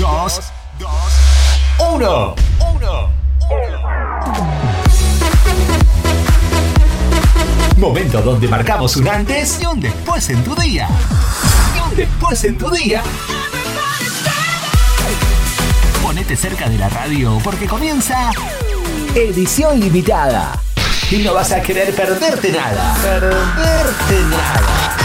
2, 1. 1. Momento donde marcamos un antes y un después en tu día. Y un después en tu día. Ponete cerca de la radio porque comienza edición limitada. Y no vas a querer perderte nada. Perderte nada.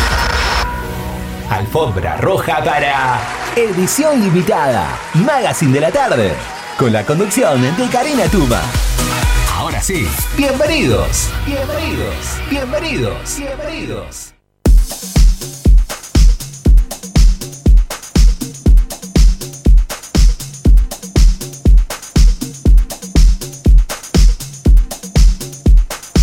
Alfombra roja para edición limitada. Magazine de la tarde. Con la conducción de Karina Tuma. Ahora sí, bienvenidos, bienvenidos, bienvenidos, bienvenidos.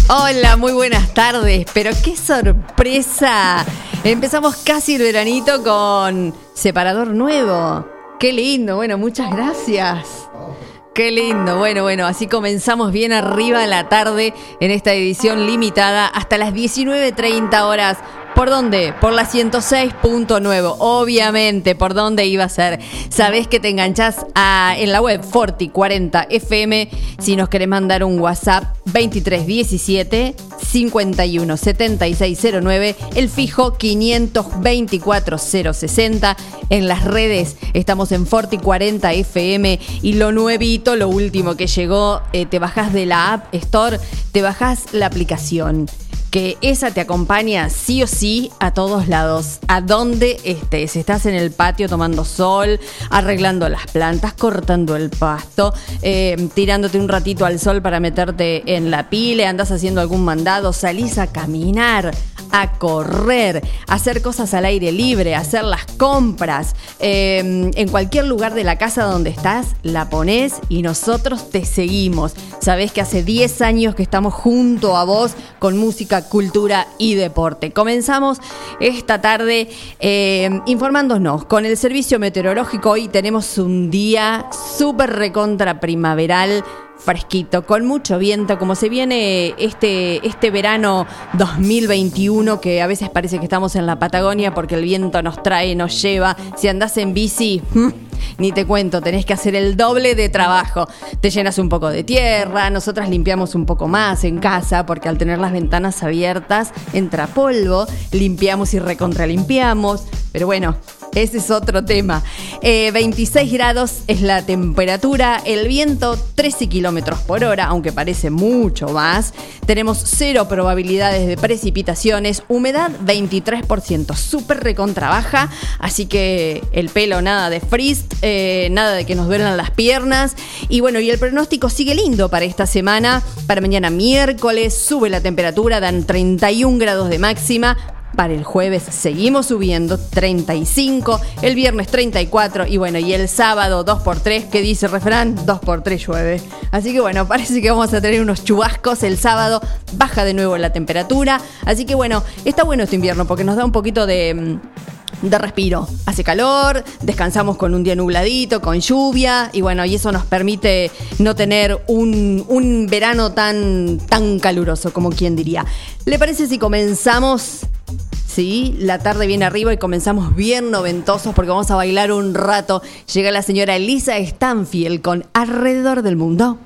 Hola, muy buenas tardes, pero qué sorpresa. Empezamos casi el veranito con separador nuevo. Qué lindo, bueno, muchas gracias. Qué lindo, bueno, bueno, así comenzamos bien arriba la tarde en esta edición limitada hasta las 19.30 horas. ¿Por dónde? Por la 106.9. Obviamente, ¿por dónde iba a ser? Sabés que te enganchás en la web Forti 40 FM si nos querés mandar un WhatsApp 2317 51 7609, el fijo 524 060. En las redes estamos en Forti 40 FM y lo nuevito, lo último que llegó, eh, te bajás de la App Store, te bajás la aplicación que esa te acompaña sí o sí a todos lados, a donde estés. Estás en el patio tomando sol, arreglando las plantas, cortando el pasto, eh, tirándote un ratito al sol para meterte en la pile, andas haciendo algún mandado, salís a caminar, a correr, hacer cosas al aire libre, hacer las compras. Eh, en cualquier lugar de la casa donde estás, la pones y nosotros te seguimos. Sabés que hace 10 años que estamos junto a vos con música, cultura y deporte. Comenzamos esta tarde eh, informándonos con el servicio meteorológico. Hoy tenemos un día súper recontra primaveral fresquito, con mucho viento, como se viene este, este verano 2021, que a veces parece que estamos en la Patagonia porque el viento nos trae, nos lleva. Si andás en bici, ni te cuento, tenés que hacer el doble de trabajo. Te llenas un poco de tierra, nosotras limpiamos un poco más en casa porque al tener las ventanas abiertas entra polvo, limpiamos y recontralimpiamos. Pero bueno, ese es otro tema. 26 eh, grados es la temperatura, el viento 13 kilómetros por hora, aunque parece mucho más. Tenemos cero probabilidades de precipitaciones, humedad 23%, súper recontra baja, así que el pelo nada de frizz, eh, nada de que nos duelan las piernas. Y bueno, y el pronóstico sigue lindo para esta semana. Para mañana miércoles sube la temperatura, dan 31 grados de máxima. Para el jueves seguimos subiendo 35, el viernes 34 y bueno, y el sábado 2x3, que dice el refrán, 2x3 llueve. Así que bueno, parece que vamos a tener unos chubascos el sábado, baja de nuevo la temperatura. Así que bueno, está bueno este invierno porque nos da un poquito de mm, de respiro. Hace calor, descansamos con un día nubladito, con lluvia, y bueno, y eso nos permite no tener un, un, verano tan, tan caluroso, como quien diría. ¿Le parece si comenzamos ¿sí? La tarde viene arriba y comenzamos bien noventosos porque vamos a bailar un rato. Llega la señora Elisa Stanfield con Alrededor del Mundo.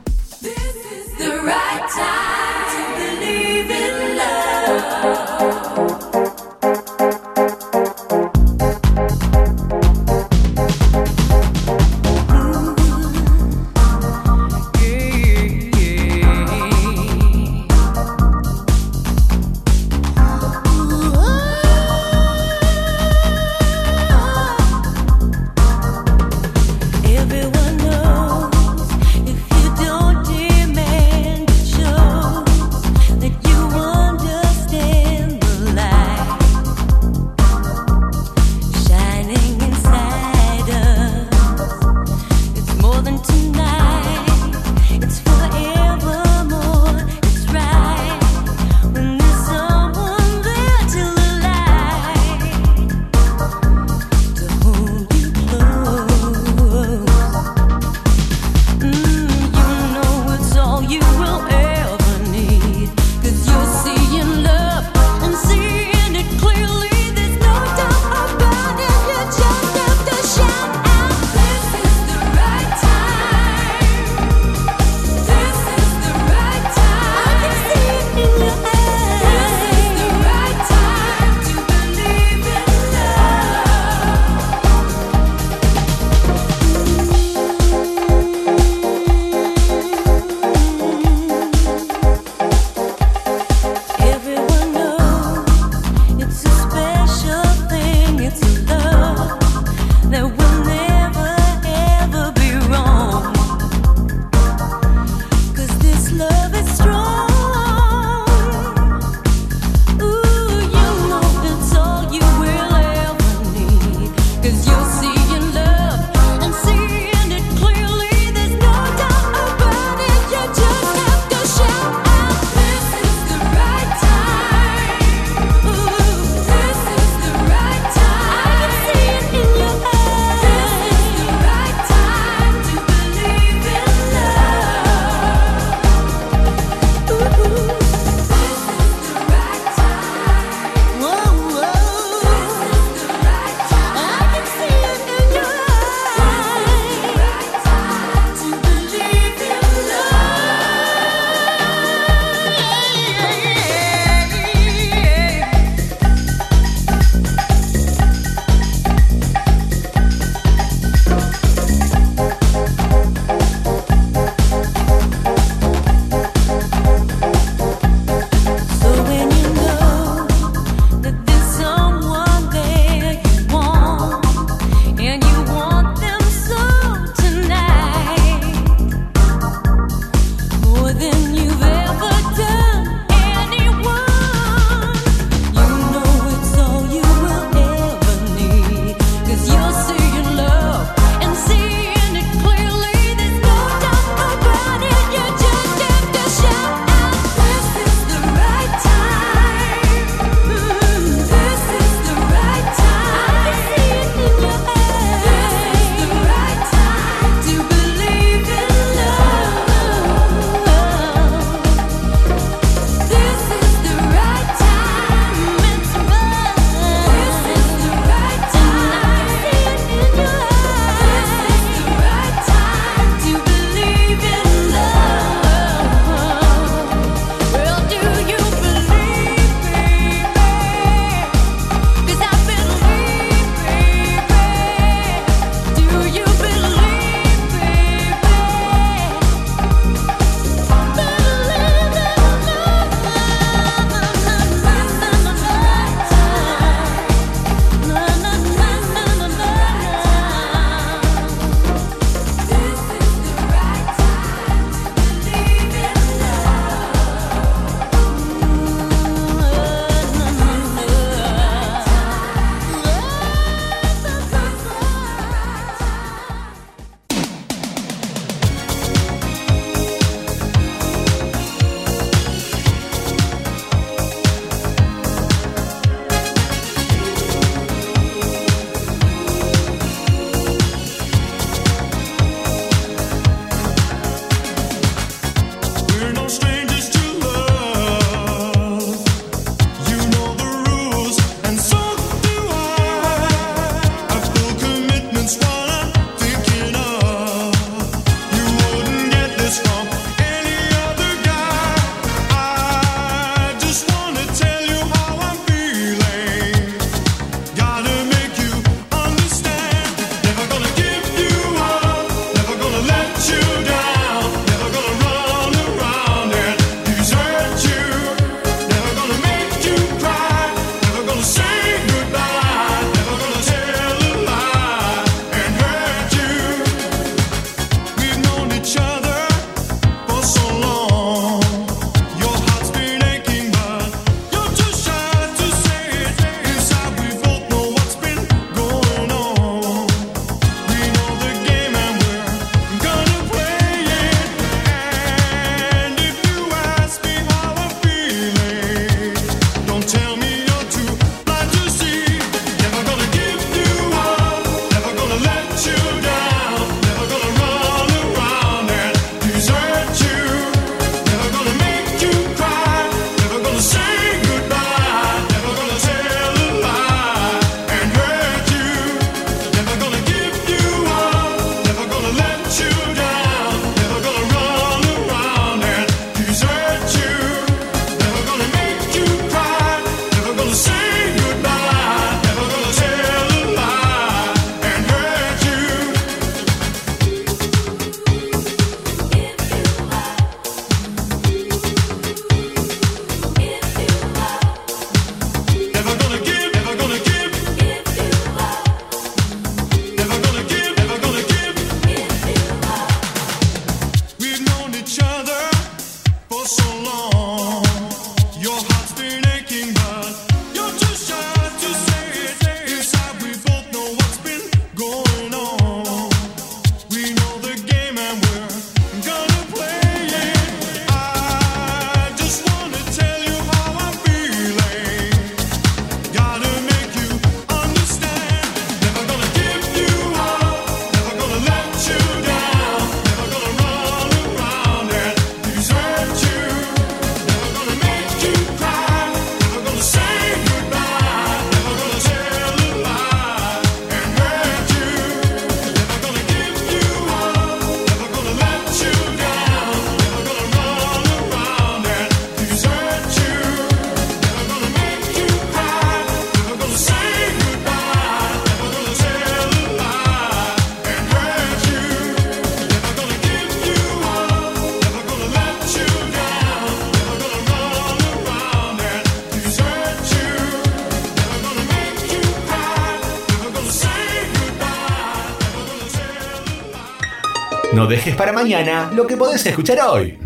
Dejes para mañana lo que podés escuchar hoy.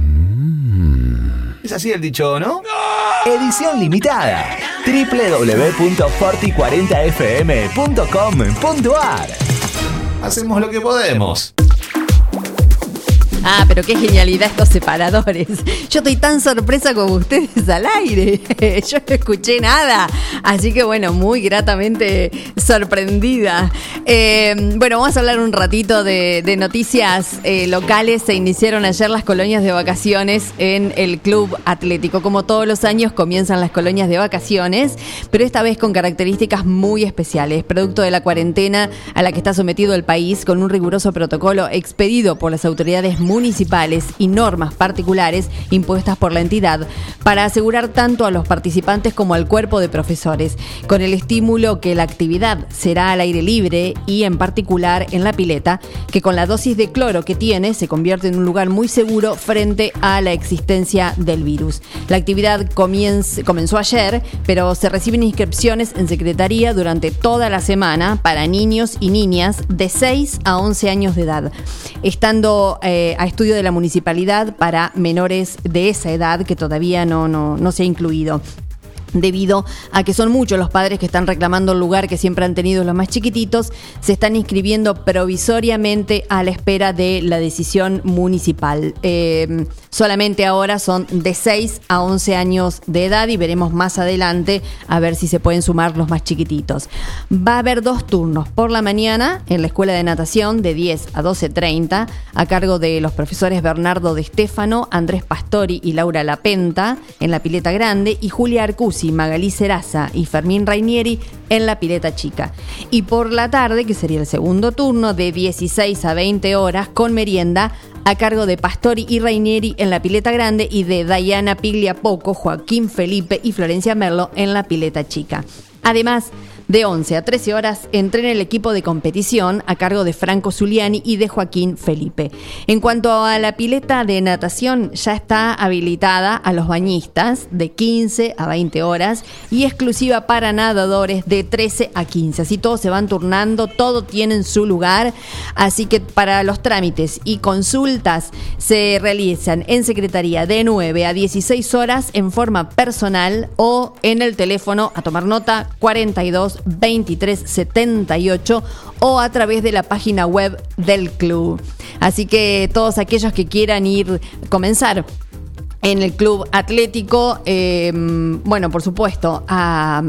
Es así el dicho, ¿no? Edición limitada. www.forti40fm.com.ar Hacemos lo que podemos. Ah, pero qué genialidad estos separadores. Yo estoy tan sorpresa como ustedes al aire. Yo no escuché nada. Así que bueno, muy gratamente sorprendida. Eh, bueno, vamos a hablar un ratito de, noticias eh, locales. Se iniciaron ayer las colonias de vacaciones en el Club Atlético. Como todos los años comienzan las colonias de vacaciones, pero esta vez con características muy especiales, producto de la cuarentena a la que está sometido el país, con un riguroso protocolo expedido por las autoridades municipales y normas particulares impuestas por la entidad para asegurar tanto a los participantes como al cuerpo de profesores, con el estímulo que la actividad será al aire libre y en particular en la pileta, que con la dosis de cloro que tiene se convierte en un lugar muy seguro frente a la existencia del virus. La actividad comenzó ayer, pero se reciben inscripciones en Secretaría durante toda la semana para niños y niñas de 6 a 11 años de edad, estando eh, a estudio de la municipalidad para menores de esa edad que todavía no, no, no se ha incluido debido a que son muchos los padres que están reclamando el lugar que siempre han tenido los más chiquititos, se están inscribiendo provisoriamente a la espera de la decisión municipal. Em, solamente ahora son de 6 a 11 años de edad y veremos más adelante a ver si se pueden sumar los más chiquititos. Va a haber dos turnos, por la mañana en la escuela de natación de 10 a 12.30 a cargo de los profesores Bernardo de Estefano, Andrés Pastori y Laura Lapenta en la pileta grande y Julia Arcus Magalí Seraza y Fermín Rainieri en la pileta chica. Y por la tarde, que sería el segundo turno, de 16 a 20 horas con merienda a cargo de Pastori y Rainieri en la pileta grande y de Diana Poco, Joaquín Felipe y Florencia Merlo en la pileta chica. Además, de 11 a 13 horas entrena el equipo de competición a cargo de Franco Zuliani y de Joaquín Felipe. En cuanto a la pileta de natación, ya está habilitada a los bañistas de 15 a 20 horas y exclusiva para nadadores de 13 a 15. Así todos se van turnando, todo tiene su lugar. Así que para los trámites y consultas se realizan en Secretaría de 9 a 16 horas en forma personal o en el teléfono a tomar nota 42 2378 o a través de la página web del club. Así que todos aquellos que quieran ir, comenzar en el club atlético, eh, bueno, por supuesto, a,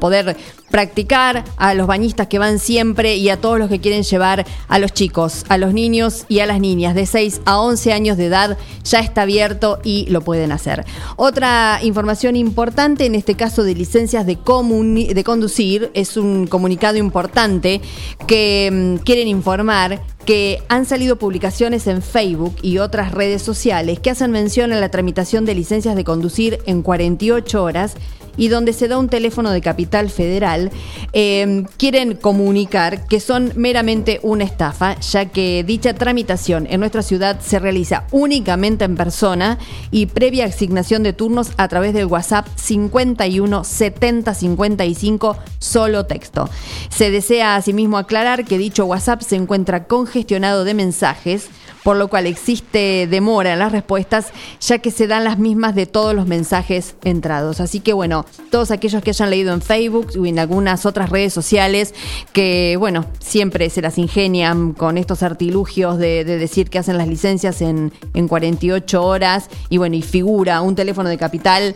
poder practicar, a los bañistas que van siempre y a todos los que quieren llevar a los chicos, a los niños y a las niñas de 6 a 11 años de edad, ya está abierto y lo pueden hacer. Otra información importante, en este caso de licencias de, de conducir, es un comunicado importante que mm, quieren informar que han salido publicaciones en Facebook y otras redes sociales que hacen mención a la tramitación de licencias de conducir en 48 horas y donde se da un teléfono de Capital Federal, eh, quieren comunicar que son meramente una estafa, ya que dicha tramitación en nuestra ciudad se realiza únicamente en persona y previa asignación de turnos a través del WhatsApp 51 70 55 solo texto. Se desea asimismo aclarar que dicho WhatsApp se encuentra congestionado de mensajes por lo cual existe demora en las respuestas, ya que se dan las mismas de todos los mensajes entrados. Así que bueno, todos aquellos que hayan leído en Facebook o en algunas otras redes sociales, que bueno, siempre se las ingenian con estos artilugios de, decir que hacen las licencias en, en 48 horas y bueno, y figura un teléfono de capital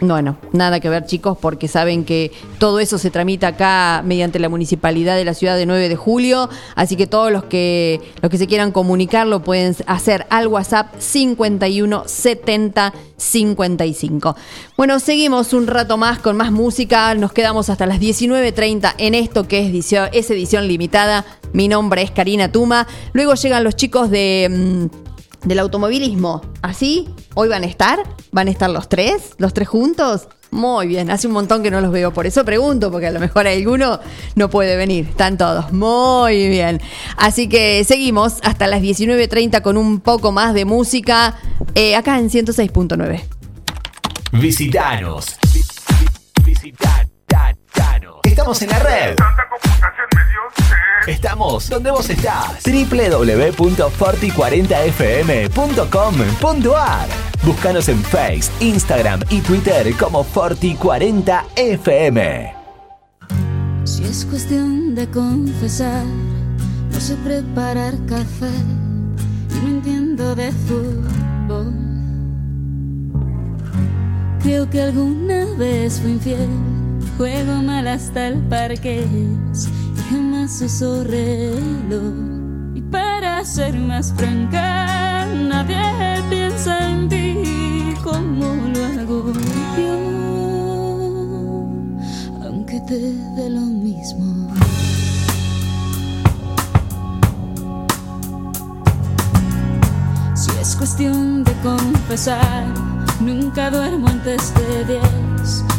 bueno, nada que ver chicos, porque saben que todo eso se tramita acá mediante la municipalidad de la ciudad de 9 de julio, así que todos los que los que se quieran comunicar lo pueden hacer al WhatsApp 51 70 55. Bueno, seguimos un rato más con más música, nos quedamos hasta las 19.30 en esto que es edición, es edición limitada. Mi nombre es Karina Tuma. Luego llegan los chicos de mm, del automovilismo. ¿Así? ¿Hoy van a estar? ¿Van a estar los tres? ¿Los tres juntos? Muy bien, hace un montón que no los veo, por eso pregunto, porque a lo mejor alguno no puede venir. Están todos. Muy bien. Así que seguimos hasta las 19.30 con un poco más de música eh, acá en 106.9. Visitanos. Estamos en la red. Estamos donde vos estás. www.forti40fm.com.ar Búscanos en Face, Instagram y Twitter como Forti40fm. Si es cuestión de confesar, no sé preparar café y no entiendo de fútbol. Creo que alguna vez fui infiel, juego mal hasta el parque y jamás reloj. Y para ser más franca, nadie piensa en ti como lo hago yo, aunque te dé lo mismo. Si es cuestión de confesar, nunca duermo antes de 10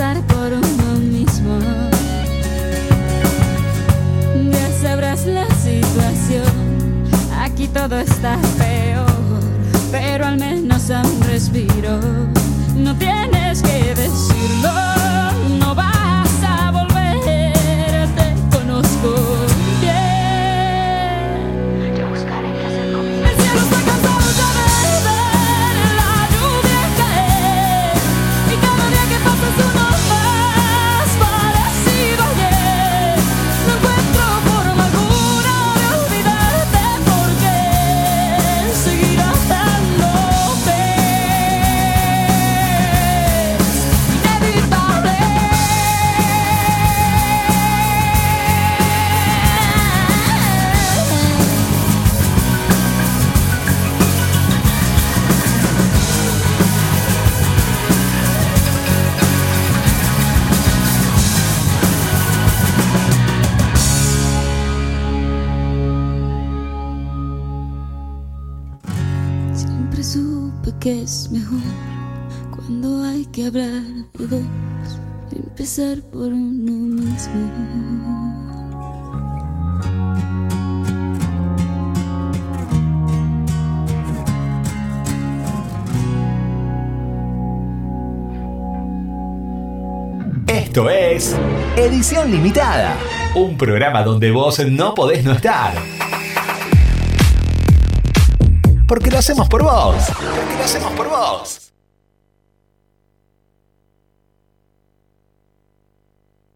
por uno mismo. Ya sabrás la situación, aquí todo está peor, pero al menos a un respiro. No tienes que decirlo, no vas a volver, te conozco mejor cuando hay que hablar de dos, empezar por uno mismo. Esto es Edición Limitada, un programa donde vos no podés no estar. Porque lo hacemos por vos. Porque lo hacemos por vos.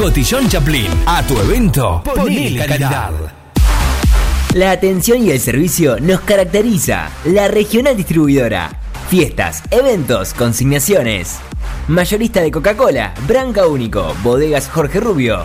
Cotillón Chaplin, a tu evento, ponele calidad. La atención y el servicio nos caracteriza. La regional distribuidora. Fiestas, eventos, consignaciones. Mayorista de Coca-Cola, Branca Único, Bodegas Jorge Rubio,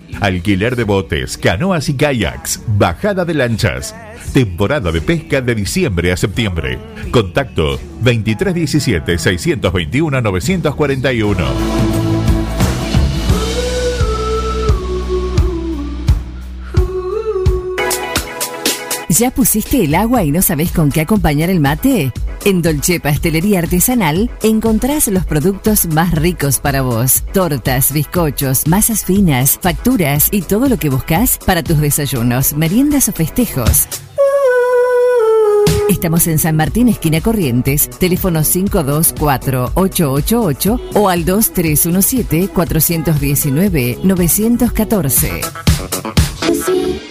Alquiler de botes, canoas y kayaks, bajada de lanchas. Temporada de pesca de diciembre a septiembre. Contacto 2317 621 941. ¿Ya pusiste el agua y no sabes con qué acompañar el mate? En Dolce Pastelería Artesanal encontrás los productos más ricos para vos. Tortas, bizcochos, masas finas, facturas y todo lo que buscas para tus desayunos, meriendas o festejos. Estamos en San Martín, esquina Corrientes, teléfono 524-888 o al 2317-419-914.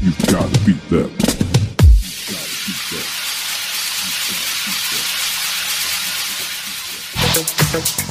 You've got to beat them.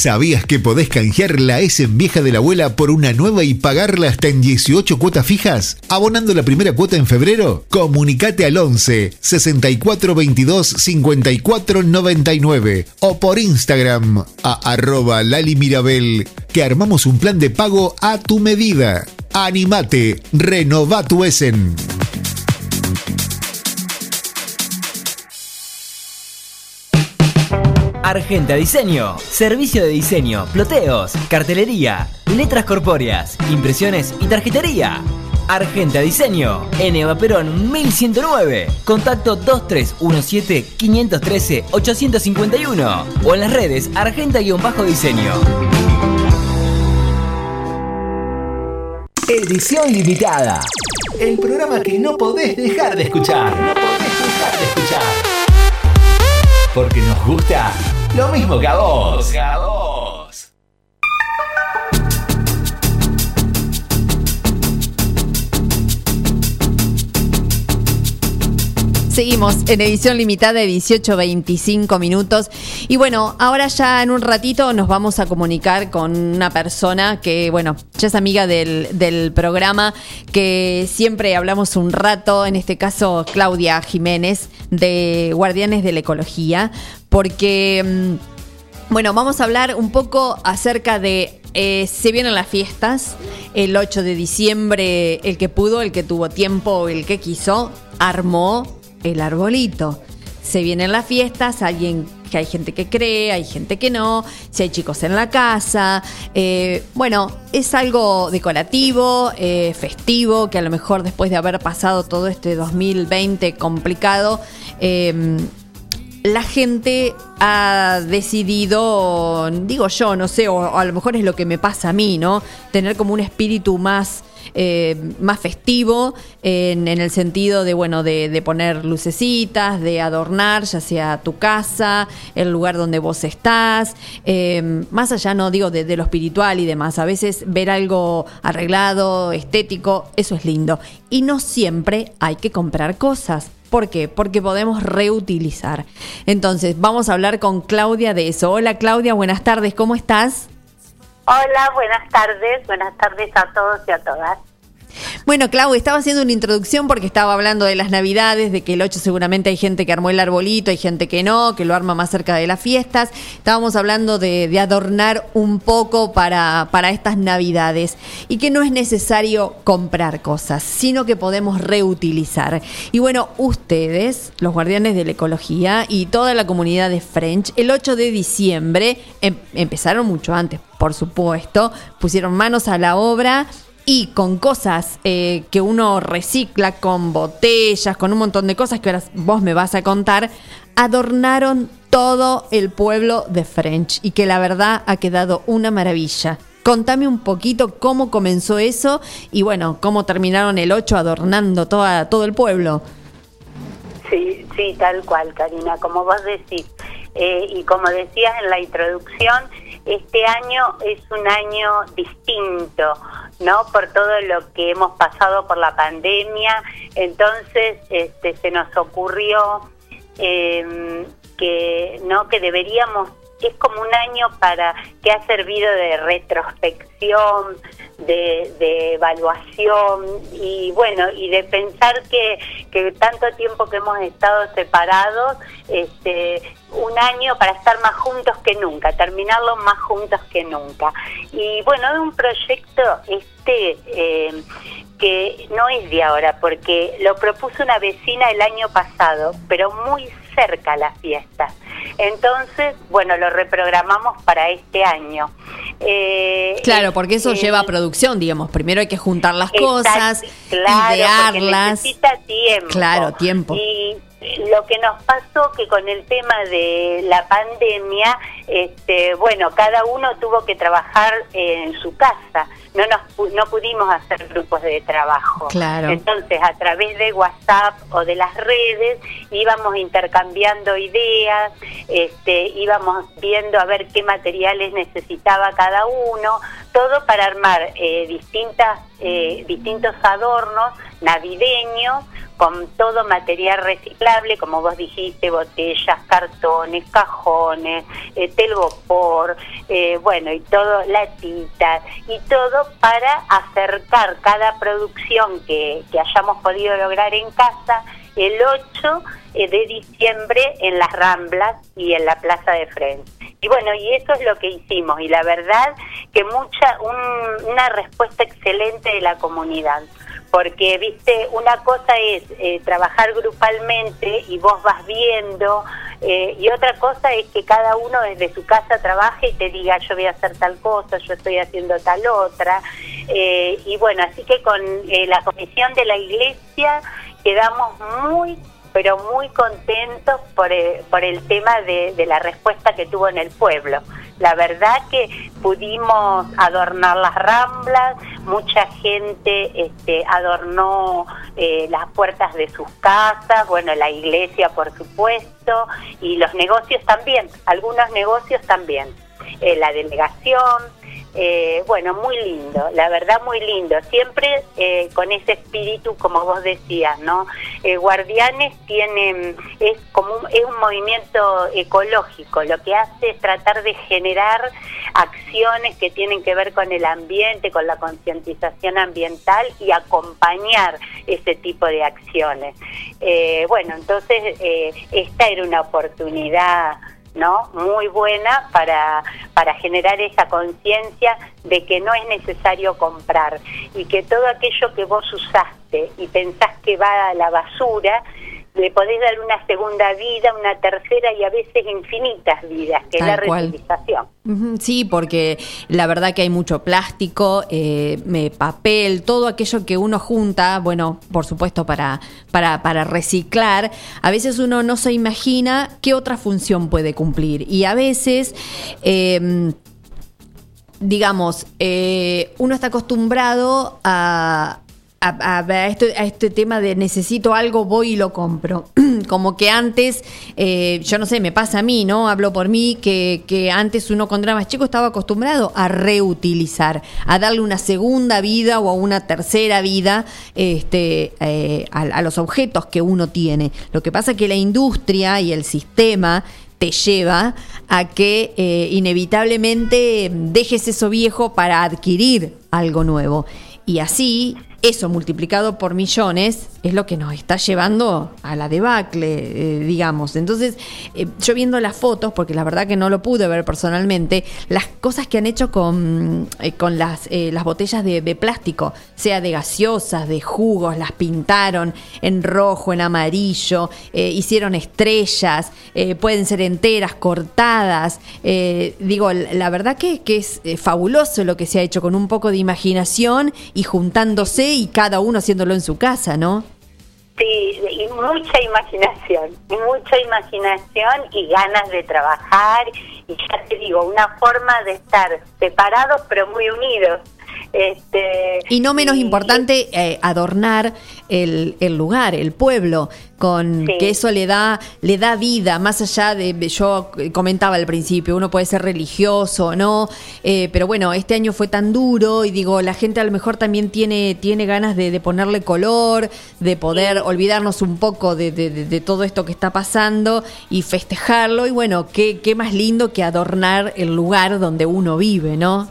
¿Sabías que podés canjear la S vieja de la abuela por una nueva y pagarla hasta en 18 cuotas fijas? ¿Abonando la primera cuota en febrero? Comunicate al 11 64 22 54 99 o por Instagram a arroba Lali Mirabel que armamos un plan de pago a tu medida. Animate, renova tu Essen. Argenta Diseño. Servicio de diseño, ploteos, cartelería, letras corpóreas, impresiones y tarjetería. Argenta Diseño. En Eva Perón 1109. Contacto 2317-513-851. O en las redes Argenta-Diseño. Edición limitada. El programa que no podés dejar de escuchar. No podés dejar de escuchar. Porque nos gusta lo mismo que a vos. A vos. Seguimos en edición limitada de 18-25 minutos. Y bueno, ahora ya en un ratito nos vamos a comunicar con una persona que, bueno, ya es amiga del, del programa, que siempre hablamos un rato, en este caso Claudia Jiménez, de Guardianes de la Ecología, porque, mm, bueno, vamos a hablar un poco acerca de eh, se vienen las fiestas, el 8 de diciembre, el que pudo, el que tuvo tiempo, el que quiso, armó el arbolito. Se vienen las fiestas, alguien que hay gente que cree, hay gente que no, si hay chicos en la casa. Eh, bueno, es algo decorativo, eh, festivo, que a lo mejor después de haber pasado todo este 2020 complicado, eh, la gente ha decidido, digo yo, no sé, o, a lo mejor es lo que me pasa a mí, ¿no? Tener como un espíritu más, eh, más festivo en, el sentido de, bueno, de, de poner lucecitas, de adornar ya sea tu casa, el lugar donde vos estás, eh, más allá, no digo de, de lo espiritual y demás, a veces ver algo arreglado, estético, eso es lindo. Y no siempre hay que comprar cosas. ¿Por qué? Porque podemos reutilizar. Entonces, vamos a hablar con Claudia de eso. Hola Claudia, buenas tardes, ¿cómo estás? Hola, buenas tardes. Buenas tardes a todos y a todas. Bueno, Clau, estaba haciendo una introducción porque estaba hablando de las Navidades, de que el 8 seguramente hay gente que armó el arbolito, hay gente que no, que lo arma más cerca de las fiestas. Estábamos hablando de, adornar un poco para, para estas Navidades y que no es necesario comprar cosas, sino que podemos reutilizar. Y bueno, ustedes, los guardianes de la ecología y toda la comunidad de French, el 8 de diciembre, em- empezaron mucho antes, por supuesto, pusieron manos a la obra y con cosas eh, que uno recicla, con botellas, con un montón de cosas que ahora vos me vas a contar, adornaron todo el pueblo de French y que la verdad ha quedado una maravilla. Contame un poquito cómo comenzó eso y bueno, cómo terminaron el 8 adornando toda, todo el pueblo. Sí, sí, tal cual, Karina, como vos decís. Eh, y como decías en la introducción, este año es un año distinto, ¿no? Por todo lo que hemos pasado por la pandemia. Entonces, este, se nos ocurrió eh, que, ¿no? Que deberíamos es como un año para que ha servido de retrospección, de, evaluación y bueno, y de pensar que, que tanto tiempo que hemos estado separados, este, un año para estar más juntos que nunca, terminarlo más juntos que nunca. Y bueno, es un proyecto este eh, que no es de ahora, porque lo propuso una vecina el año pasado, pero muy cerca a las fiestas. Entonces, bueno, lo reprogramamos para este año. Eh, Claro, porque eso eh, lleva producción, digamos. Primero hay que juntar las cosas, claro, idearlas. necesita tiempo. Claro, tiempo. Y lo que nos pasó que con el tema de la pandemia, este, bueno, cada uno tuvo que trabajar en su casa. No nos no pudimos hacer grupos de trabajo. Claro. Entonces, a través de WhatsApp o de las redes íbamos intercambiando ideas, este, íbamos viendo a ver qué materiales necesitaba cada uno, todo para armar eh, distintas, eh, distintos adornos navideños con todo material reciclable, como vos dijiste, botellas, cartones, cajones, eh, telgopor, eh, bueno, y todo, latitas, y todo para acercar cada producción que, que hayamos podido lograr en casa el 8 eh, de diciembre en las Ramblas y en la Plaza de Frente. Y bueno, y eso es lo que hicimos, y la verdad que mucha, un- una respuesta excelente de la comunidad porque viste una cosa es eh, trabajar grupalmente y vos vas viendo eh, y otra cosa es que cada uno desde su casa trabaje y te diga yo voy a hacer tal cosa yo estoy haciendo tal otra Eh, y bueno así que con eh, la comisión de la iglesia quedamos muy pero muy contentos por el, por el tema de la respuesta que tuvo en el pueblo. La verdad que pudimos adornar las ramblas, mucha gente este, adornó eh, las puertas de sus casas, bueno, la iglesia por supuesto, y los negocios también, algunos negocios también. Eh, la delegación, eh, bueno, muy lindo, la verdad muy lindo, siempre eh, con ese espíritu, como vos decías, ¿no? Eh, Guardianes tienen, es como un, es un movimiento ecológico, lo que hace es tratar de generar acciones que tienen que ver con el ambiente, con la concientización ambiental y acompañar ese tipo de acciones. Eh, bueno, entonces eh, esta era una oportunidad ¿no? Muy buena para, para generar esa conciencia de que no es necesario comprar y que todo aquello que vos usaste y pensás que va a la basura, le podés dar una segunda vida, una tercera y a veces infinitas vidas, que es Tal la cual. reutilización. Sí, porque la verdad que hay mucho plástico, eh, papel, todo aquello que uno junta, bueno, por supuesto para, para, para reciclar, a veces uno no se imagina qué otra función puede cumplir. Y a veces, eh, digamos, eh, uno está acostumbrado a, este, a este tema de necesito algo, voy y lo compro. Como que antes, eh, yo no sé, me pasa a mí, ¿no? Hablo por mí, que, antes uno cuando era más chico estaba acostumbrado a reutilizar, a darle una segunda vida o a una tercera vida este, eh, a, a los objetos que uno tiene. Lo que pasa es que la industria y el sistema te lleva a que eh, inevitablemente dejes eso viejo para adquirir algo nuevo. Y así, eso multiplicado por millones es lo que nos está llevando a la debacle, eh, digamos. Entonces, eh, yo viendo las fotos, porque la verdad que no lo pude ver personalmente, las cosas que han hecho con, eh, con las, las botellas de, plástico, sea de gaseosas, de jugos, las pintaron en rojo, en amarillo, hicieron estrellas, pueden ser enteras, cortadas. digo, la verdad que, es fabuloso lo que se ha hecho con un poco de imaginación y juntándose y cada uno haciéndolo en su casa, ¿no? Sí, y mucha imaginación, mucha imaginación y ganas de trabajar y ya te digo, una forma de estar separados pero muy unidos. Este, Y no menos importante, eh, adornar el, el lugar, el pueblo, con Sí. que eso le da, le da vida, más allá de, yo comentaba al principio, uno puede ser religioso o no, eh, pero bueno, este año fue tan duro y digo, la gente a lo mejor también tiene, tiene ganas de, de ponerle color, de poder olvidarnos un poco de, de- de- de todo esto que está pasando y festejarlo, y bueno, qué, qué más lindo que adornar el lugar donde uno vive, ¿no?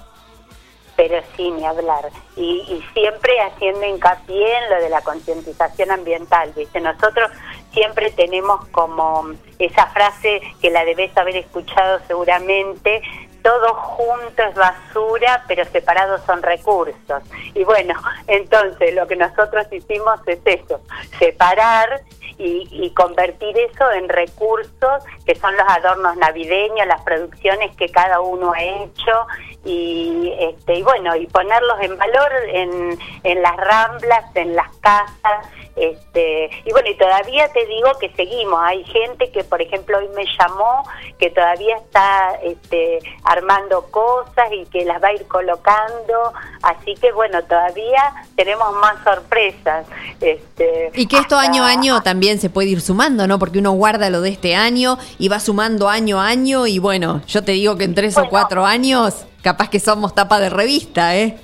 Pero sí, ni hablar. Y, y siempre haciendo hincapié en lo de la concientización ambiental, ¿viste? Nosotros siempre tenemos como esa frase que la debes haber escuchado seguramente, todo junto es basura, pero separados son recursos. Y bueno, entonces lo que nosotros hicimos es eso, separar y, y convertir eso en recursos que son los adornos navideños, las producciones que cada uno ha hecho y este y bueno y ponerlos en valor en, en las ramblas, en las casas, este y bueno y todavía te digo que seguimos, hay gente que por ejemplo hoy me llamó que todavía está este armando cosas y que las va a ir colocando, así que bueno todavía tenemos más sorpresas, este Y que esto hasta- año a año también se puede ir sumando, ¿no? Porque uno guarda lo de este año y va sumando año a año y bueno, yo te digo que en tres o cuatro años capaz que somos tapa de revista, ¿eh?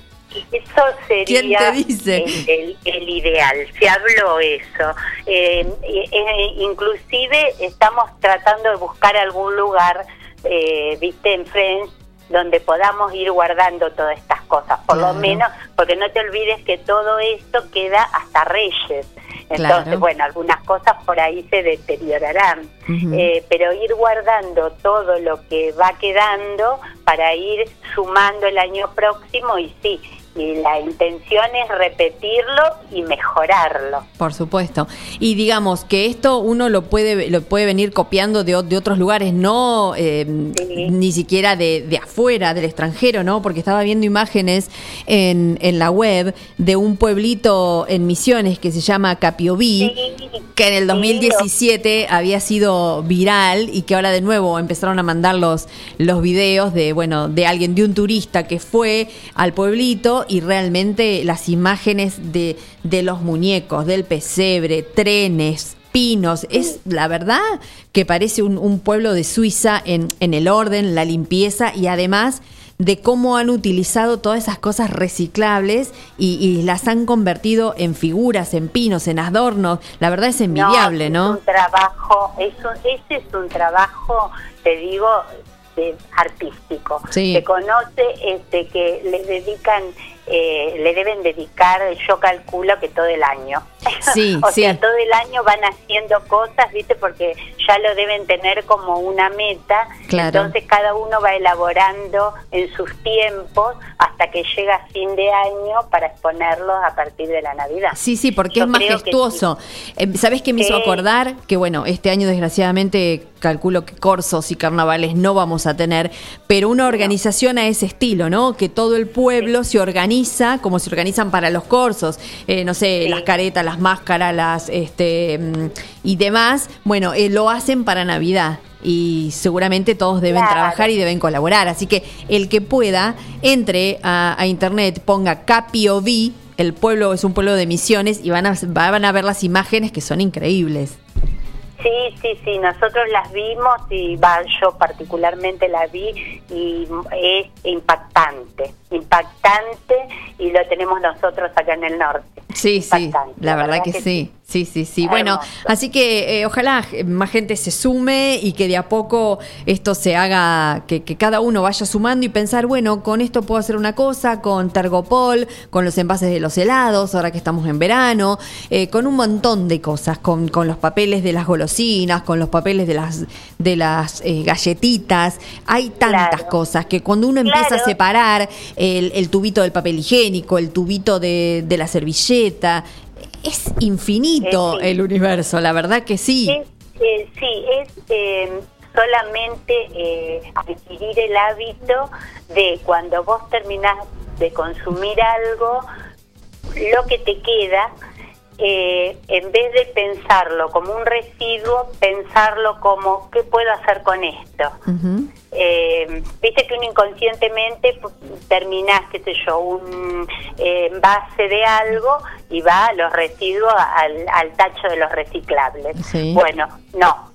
Eso sería ¿Quién te dice? El, el- el ideal, se habló eso. Eh, eh, eh, inclusive estamos tratando de buscar algún lugar, eh, viste, en Friends, donde podamos ir guardando todas estas cosas, por Claro. lo menos, porque no te olvides que todo esto queda hasta Reyes. Entonces, Claro. bueno, algunas cosas por ahí se deteriorarán. Eh, pero ir guardando todo lo que va quedando para ir sumando el año próximo y sí, y la intención es repetirlo y mejorarlo. Por supuesto. Y digamos que esto uno lo puede lo puede venir copiando de, de otros lugares, no eh, Sí. ni siquiera de, de afuera, del extranjero, ¿no? Porque estaba viendo imágenes en, en la web de un pueblito en Misiones que se llama Capiobí. Sí, que en el sí, 2017 había sido viral y que ahora de nuevo empezaron a mandar los, los videos de, bueno, de alguien, de un turista que fue al pueblito y realmente las imágenes de, de los muñecos, del pesebre, trenes, pinos, es la verdad que parece un, un pueblo de Suiza en, en el orden, la limpieza y además de cómo han utilizado todas esas cosas reciclables y, y las han convertido en figuras, en pinos, en adornos. La verdad es envidiable, Es ¿no? un trabajo, es un- ese es un trabajo, te digo, de- artístico. Sí. Se conoce este, que le dedican eh, le deben dedicar, yo calculo que todo el año. Sí, o sí. sea, todo el año van haciendo cosas, ¿viste? Porque ya lo deben tener como una meta. Claro. Entonces cada uno va elaborando en sus tiempos hasta que llega fin de año para exponerlos a partir de la Navidad. Sí, sí, porque Yo es creo que majestuoso. Eh, ¿Sabés qué me hizo acordar? Que bueno, este año desgraciadamente calculo que corsos y carnavales no vamos a tener, pero una organización a ese estilo, ¿no? Que todo el pueblo se organiza como se organizan para los corsos, Eh, no sé, Sí. las caretas, las máscaras, las este mm, y demás. Bueno, eh, lo hacen para Navidad. Y seguramente todos deben Claro. trabajar y deben colaborar. Así que el que pueda, entre a, a internet, ponga Capiovi, el pueblo es un pueblo de misiones, y van a, van a ver las imágenes que son increíbles. Sí, sí, sí, nosotros las vimos y va, yo particularmente la vi y es impactante, impactante y lo tenemos nosotros acá en el norte. Sí, sí, la verdad que sí. Sí, sí, sí. Bueno, así que eh, ojalá más gente se sume y que de a poco esto se haga, que, que cada uno vaya sumando y pensar, bueno, con esto puedo hacer una cosa, con Tergopol, con los envases de los helados, ahora que estamos en verano, eh, con un montón de cosas, con, con los papeles de las golosinas, con los papeles de las, de las eh, galletitas. Hay tantas Claro. cosas que cuando uno empieza a separar el, el tubito del papel higiénico, el tubito de, de la servilleta, es infinito Eh, sí. el universo, la verdad que sí. Es, eh, sí, es eh, solamente eh, adquirir el hábito de cuando vos terminás de consumir algo, lo que te queda, eh, en vez de pensarlo como un residuo, pensarlo como, ¿qué puedo hacer con esto? Eh, Viste que uno inconscientemente pu- terminás, qué sé yo, un eh, envase de algo y va a los residuos al, al tacho de los reciclables. Sí. Bueno, no.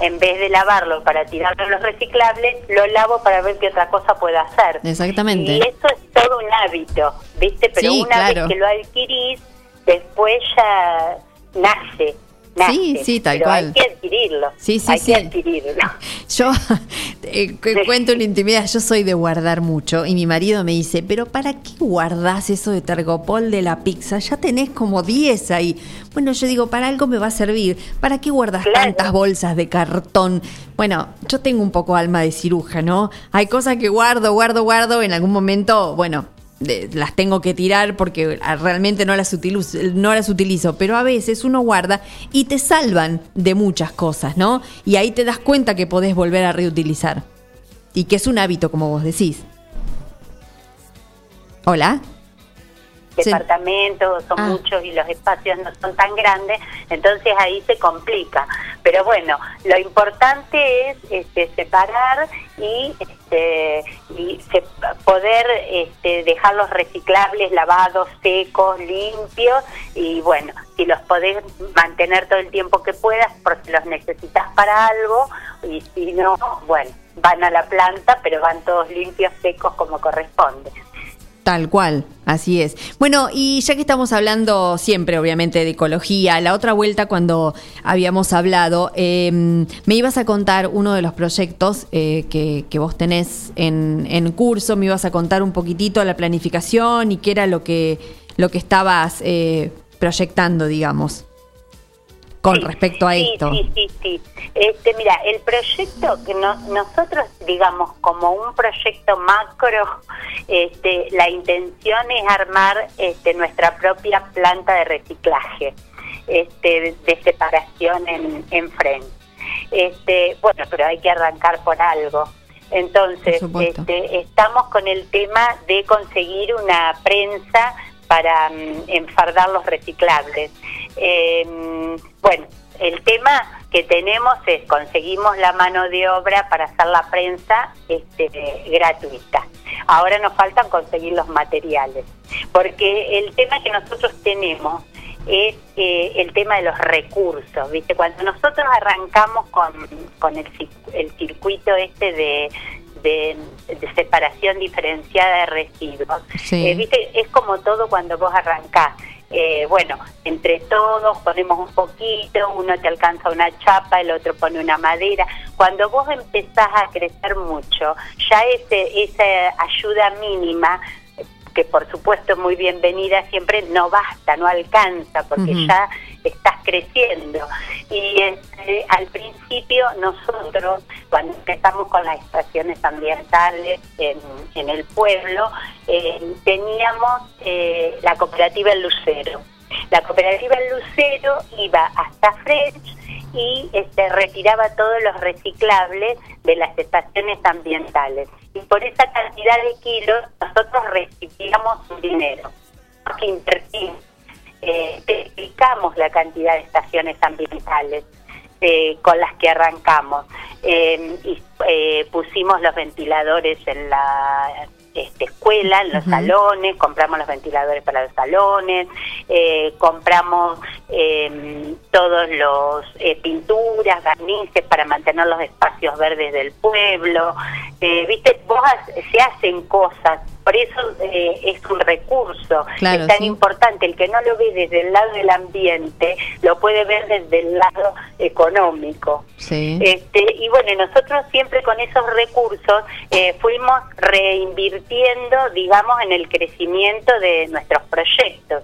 En vez de lavarlo para tirarlo a los reciclables, lo lavo para ver qué otra cosa puedo hacer. Exactamente. Y eso es todo un hábito, ¿viste? Pero Sí, una claro. vez que lo adquirís, después ya nace. nace. Sí, sí, tal Pero cual. Hay que adquirirlo. Sí, sí, hay sí. que adquirirlo. Yo eh, cu- cuento una intimidad, yo soy de guardar mucho y mi marido me dice, pero ¿para qué guardás eso de tergopol de la pizza? Ya tenés como 10 ahí. Bueno, yo digo, para algo me va a servir. ¿Para qué guardas Claro. tantas bolsas de cartón? Bueno, yo tengo un poco alma de ciruja, ¿no? Hay cosas que guardo, guardo, guardo, en algún momento, bueno, de- las tengo que tirar porque realmente no las, utilizo, no las utilizo, pero a veces uno guarda y te salvan de muchas cosas, ¿no? Y ahí te das cuenta que podés volver a reutilizar. Y que es un hábito, como vos decís. Hola. Sí. departamentos, son Ah. muchos y los espacios no son tan grandes, entonces ahí se complica. Pero bueno, lo importante es este, separar y, este, y se- poder este, dejar los reciclables lavados, secos, limpios y bueno, si los podés mantener todo el tiempo que puedas porque los necesitas para algo y si no, bueno, van a la planta pero van todos limpios, secos como corresponde. Tal cual, así es. Bueno, y ya que estamos hablando siempre, obviamente, de ecología, la otra vuelta cuando habíamos hablado, eh, me ibas a contar uno de los proyectos eh, que, que vos tenés en, en curso, me ibas a contar un poquitito la planificación y qué era lo que, lo que estabas eh, proyectando, digamos, con Sí, respecto a sí, esto. Sí, sí, sí. Este, mira, el proyecto que no- nosotros, digamos, como un proyecto macro, este, la intención es armar este, nuestra propia planta de reciclaje, este, de, separación en, en frente. Este, bueno, pero hay que arrancar por algo. Entonces, Por este, estamos con el tema de conseguir una prensa para mm, enfardar los reciclables. Eh, bueno, el tema que tenemos es conseguimos la mano de obra para hacer la prensa este, gratuita. Ahora nos faltan conseguir los materiales, porque el tema que nosotros tenemos es eh, el tema de los recursos, ¿viste? Cuando nosotros arrancamos con, con el, el circuito este de, de, de separación diferenciada de residuos, Sí. eh, ¿viste? Es como todo cuando vos arrancás. Eh, bueno, entre todos ponemos un poquito, uno te alcanza una chapa, el otro pone una madera. Cuando vos empezás a crecer mucho, ya ese, esa ayuda mínima que por supuesto es muy bienvenida, siempre no basta, no alcanza, porque ya estás creciendo. Y este, al principio nosotros, cuando empezamos con las estaciones ambientales en, en el pueblo, eh, teníamos eh, la cooperativa El Lucero. La cooperativa El Lucero iba hasta French y este, retiraba todos los reciclables de las estaciones ambientales. Y por esa cantidad de kilos nosotros recibíamos un dinero que invertimos. Eh, la cantidad de estaciones ambientales eh, con las que arrancamos. Eh, y eh, pusimos los ventiladores en la este, escuela, en los salones, compramos los ventiladores para los salones, eh, compramos eh, todos los eh, pinturas, barnices para mantener los espacios verdes del pueblo. Eh, Viste, vos se hacen cosas, por eso eh, es un recurso. Claro, es tan sí. importante, el que no lo ve desde el lado del ambiente, lo puede ver desde el lado económico. Sí. Este, y bueno, nosotros siempre con esos recursos eh, fuimos reinvirtiendo, digamos, en el crecimiento de nuestros proyectos.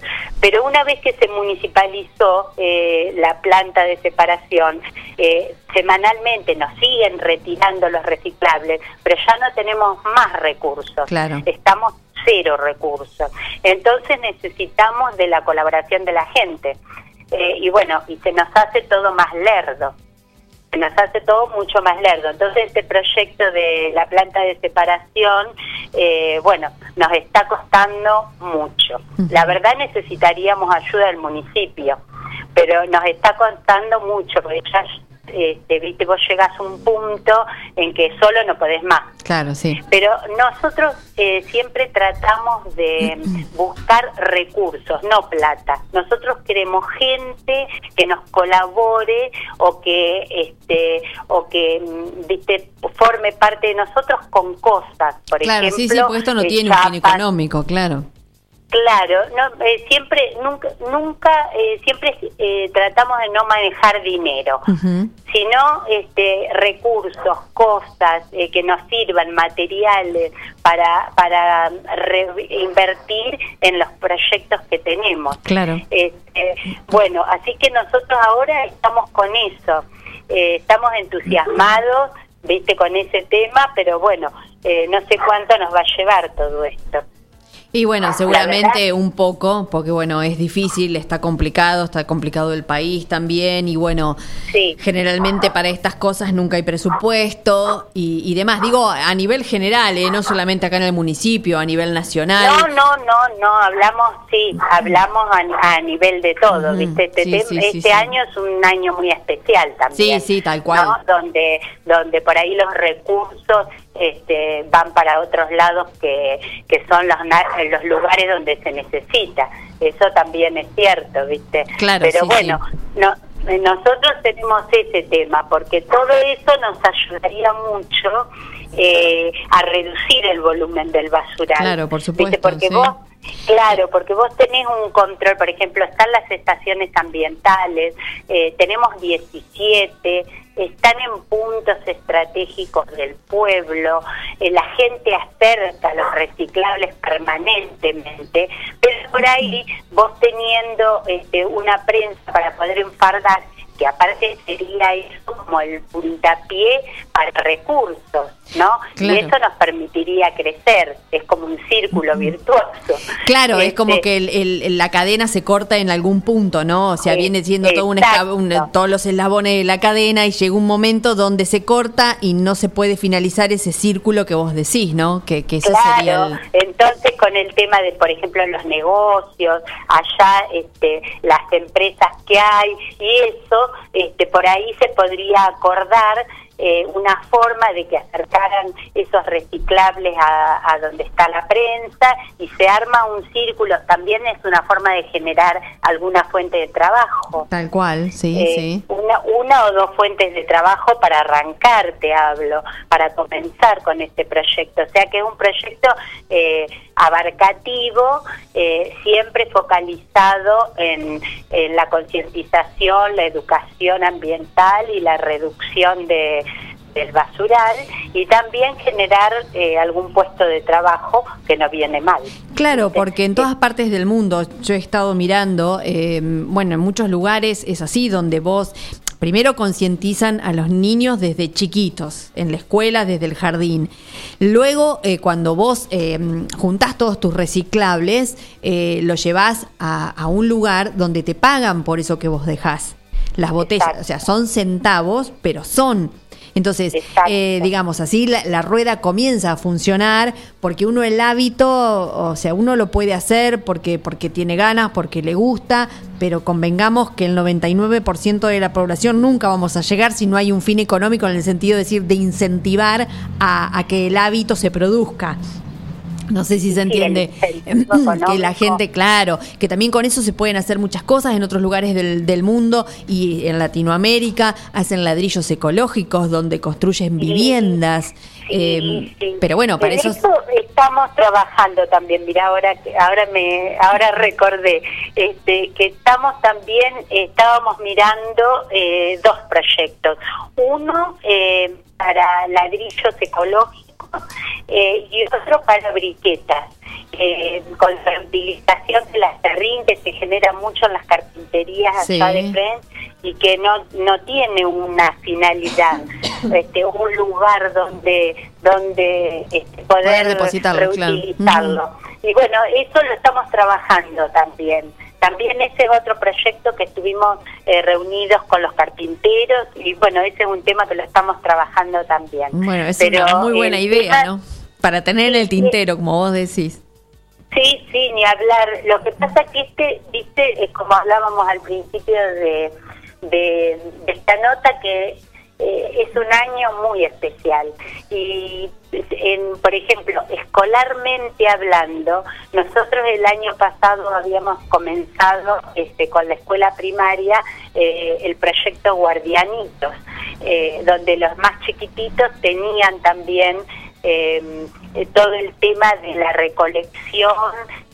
Pero una vez que se municipalizó eh, la planta de separación, eh, semanalmente nos siguen retirando los reciclables, pero ya no tenemos más recursos. Claro. Estamos cero recursos. Entonces necesitamos de la colaboración de la gente. Eh, y bueno, y se nos hace todo más lerdo se nos hace todo mucho más lerdo. Entonces este proyecto de la planta de separación, eh, bueno, nos está costando mucho. La verdad necesitaríamos ayuda del municipio, pero nos está costando mucho, porque ya, este, viste, vos llegas a un punto en que solo no podés más. Claro, sí. Pero nosotros eh, siempre tratamos de buscar recursos, no plata. Nosotros queremos gente que nos colabore o que este o que mm, viste forme parte de nosotros con cosas, por Claro, ejemplo. sí, sí, porque esto no tiene un fin económico, claro. Claro, no, eh, siempre, nunca, nunca, eh, siempre eh, tratamos de no manejar dinero, sino este, recursos, cosas eh, que nos sirvan, materiales para, para re- invertir en los proyectos que tenemos. Claro. Este, bueno, así que nosotros ahora estamos con eso, eh, estamos entusiasmados, viste, con ese tema, pero bueno, eh, no sé cuánto nos va a llevar todo esto. Y bueno, seguramente un poco, porque bueno, es difícil, está complicado, está complicado el país también, y bueno, Sí. generalmente para estas cosas nunca hay presupuesto y, y demás. Digo, a nivel general, ¿eh? no solamente acá en el municipio, a nivel nacional. No, no, no, no, hablamos, sí, hablamos a, a nivel de todo, ¿viste? Este, sí, este año es un año muy especial también. Sí, sí, tal cual. ¿no? Donde, donde por ahí los recursos este, van para otros lados que, que son los, los lugares donde se necesita. Eso también es cierto, ¿viste? Claro, Pero sí, bueno, no, nosotros tenemos ese tema, porque todo eso nos ayudaría mucho eh, a reducir el volumen del basural. Claro, por ¿Viste? supuesto, Porque sí. vos, claro, porque vos tenés un control, por ejemplo, están las estaciones ambientales, eh, tenemos 17, están en puntos estratégicos del pueblo, eh, la gente acerca los reciclables permanentemente, pero por ahí vos teniendo este, una prensa para poder enfardar, que aparte sería eso como el puntapié para recursos, ¿no? Claro. Y eso nos permitiría crecer, es como un círculo virtuoso. Claro, es Este, como que el- el- la cadena se corta en algún punto, ¿no? O sea, viene siendo todo un un- todos los eslabones de la cadena y llega un momento donde se corta y no se puede finalizar ese círculo que vos decís, ¿no? Que, que ese sería Claro, el... entonces con el tema de, por ejemplo, los negocios, allá este, las empresas que hay y eso, este, por ahí se podría acordar eh, una forma de que acercaran esos reciclables a, a donde está la prensa y se arma un círculo, también es una forma de generar alguna fuente de trabajo. Tal cual, sí, Eh, sí. Una, una o dos fuentes de trabajo para arrancar, te hablo, para comenzar con este proyecto. O sea que es un proyecto eh, abarcativo, eh, siempre focalizado en, en la concientización, la educación ambiental y la reducción de, del basural y también generar eh, algún puesto de trabajo que no viene mal. Claro, porque en todas partes del mundo yo he estado mirando, eh, bueno, en muchos lugares es así, donde vos primero concientizan a los niños desde chiquitos, en la escuela, desde el jardín. Luego, eh, cuando vos eh, juntás todos tus reciclables, eh, los llevás a, a un lugar donde te pagan por eso que vos dejás. Las botellas, Exacto. o sea, son centavos, pero son. Entonces, eh, digamos así, la, la rueda comienza a funcionar porque uno el hábito, o sea, uno lo puede hacer porque, porque tiene ganas, porque le gusta, pero convengamos que el 99% de la población nunca vamos a llegar si no hay un fin económico en el sentido de decir de incentivar a, a que el hábito se produzca. No sé si se Sí, el entiende que la gente, claro, que también con eso se pueden hacer muchas cosas en otros lugares del, del mundo y en Latinoamérica hacen ladrillos ecológicos donde construyen viviendas. eh, Sí, sí. Pero bueno, para eso... estamos trabajando también. Mira, ahora que- ahora me ahora recordé este, que estamos también estábamos mirando eh, dos proyectos. Uno eh, para ladrillos ecológicos eh, y otro para briquetas. eh, con la utilización de la serrín que se genera mucho en las carpinterías Sí. de Fren y que no no tiene una finalidad este un lugar donde donde este, poder, Poder depositarlo, claro. reutilizarlo y bueno eso lo estamos trabajando también también ese es otro proyecto que estuvimos eh, reunidos con los carpinteros y bueno ese es un tema que lo estamos trabajando también Bueno, es Pero una muy buena el idea, tema- ¿no? Para tener en el tintero, como vos decís. Sí, sí, ni hablar. Lo que pasa que este, viste, es como hablábamos al principio de, de, de esta nota, que eh, es un año muy especial. Y, en, por ejemplo, escolarmente hablando, nosotros el año pasado habíamos comenzado este, con la escuela primaria eh, el proyecto Guardianitos, eh, donde los más chiquititos tenían también eh, todo el tema de la recolección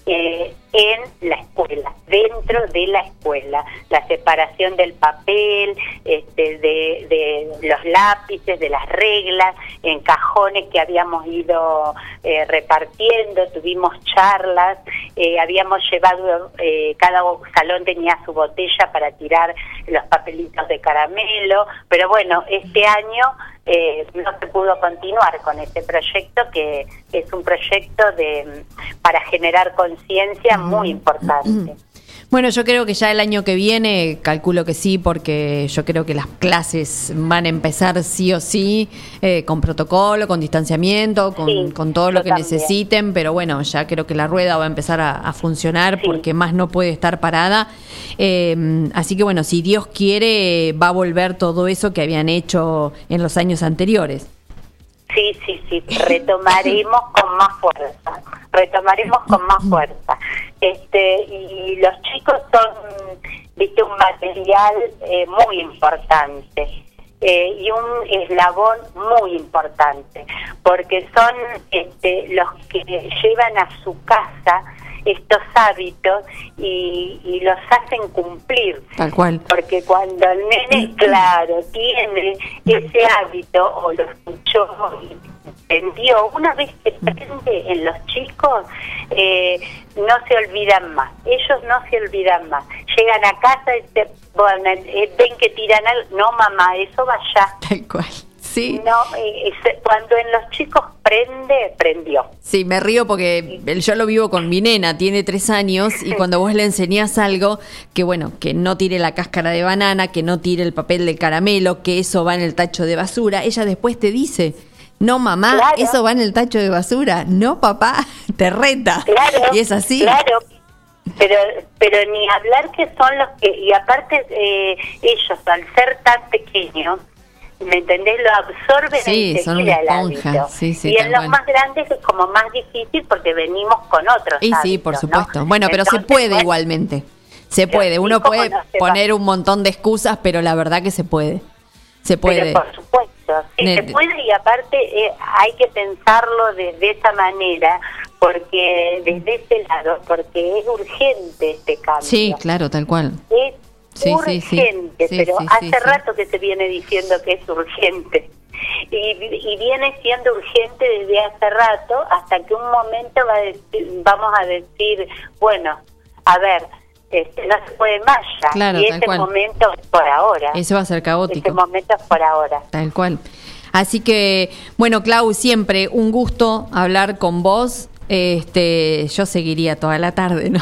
eh, en la escuela, dentro de la escuela, la separación del papel, este, de, de los lápices, de las reglas, en cajones que habíamos ido eh, repartiendo, tuvimos charlas, eh, habíamos llevado, eh, cada salón tenía su botella para tirar los papelitos de caramelo, pero bueno, este año eh, no se pudo continuar con este proyecto que es un proyecto de para generar conciencia muy importante. Bueno, yo creo que ya el año que viene, calculo que sí, porque yo creo que las clases van a empezar sí o sí, eh, con protocolo, con distanciamiento, con, Sí, con todo lo que también. necesiten, pero bueno, ya creo que la rueda va a empezar a, a funcionar Sí. porque más no puede estar parada. Eh, así que bueno, si Dios quiere, va a volver todo eso que habían hecho en los años anteriores. Sí, sí, sí, retomaremos con más fuerza, retomaremos con más fuerza. Este y los chicos son, viste, un material eh, muy importante. Eh, y un eslabón muy importante, porque son este, los que llevan a su casa estos hábitos y, y los hacen cumplir. Tal cual. Porque cuando el nene, claro, tiene ese hábito o lo escuchó y entendió, una vez que prende en los chicos, eh, no se olvidan más. Ellos no se olvidan más. Llegan a casa y te, bueno, eh, ven que tiran algo. No, mamá, eso va allá. Tal cual. Sí. No, eh, cuando en los chicos prende, prendió. Sí, me río porque yo lo vivo con mi nena, tiene tres años, y cuando vos le enseñás algo, que bueno, que no tire la cáscara de banana, que no tire el papel del caramelo, que eso va en el tacho de basura, ella después te dice, no mamá, Claro. eso va en el tacho de basura, no papá, te reta. Claro. Y es así. Claro. Pero, pero ni hablar que son los que, y aparte eh, ellos al ser tan pequeños, ¿me entendés? Lo absorben Sí, son una esponja. Sí, sí, y en los más grandes es como más difícil porque venimos con otros Y sí, hábitos, por ¿no? supuesto. Bueno, pero se puede igualmente. Se puede. sí, Uno puede no se va. poner un montón de excusas, pero la verdad que se puede. Se puede. Pero por supuesto, sí, se puede y aparte eh, hay que pensarlo desde esa manera, porque desde ese lado, porque es urgente este cambio. Sí, claro, tal cual. Es Sí, urgente, Sí, pero hace rato que se viene diciendo que es urgente. y, y viene siendo urgente desde hace rato hasta que un momento va a decir- vamos a decir, bueno, a ver, este, no se puede más ya. Claro, y ese cual. momento es por ahora. Eso va a ser caótico. Ese momento es por ahora. Tal cual. Así que, bueno, Clau, siempre un gusto hablar con vos. Este, yo seguiría toda la tarde, ¿no?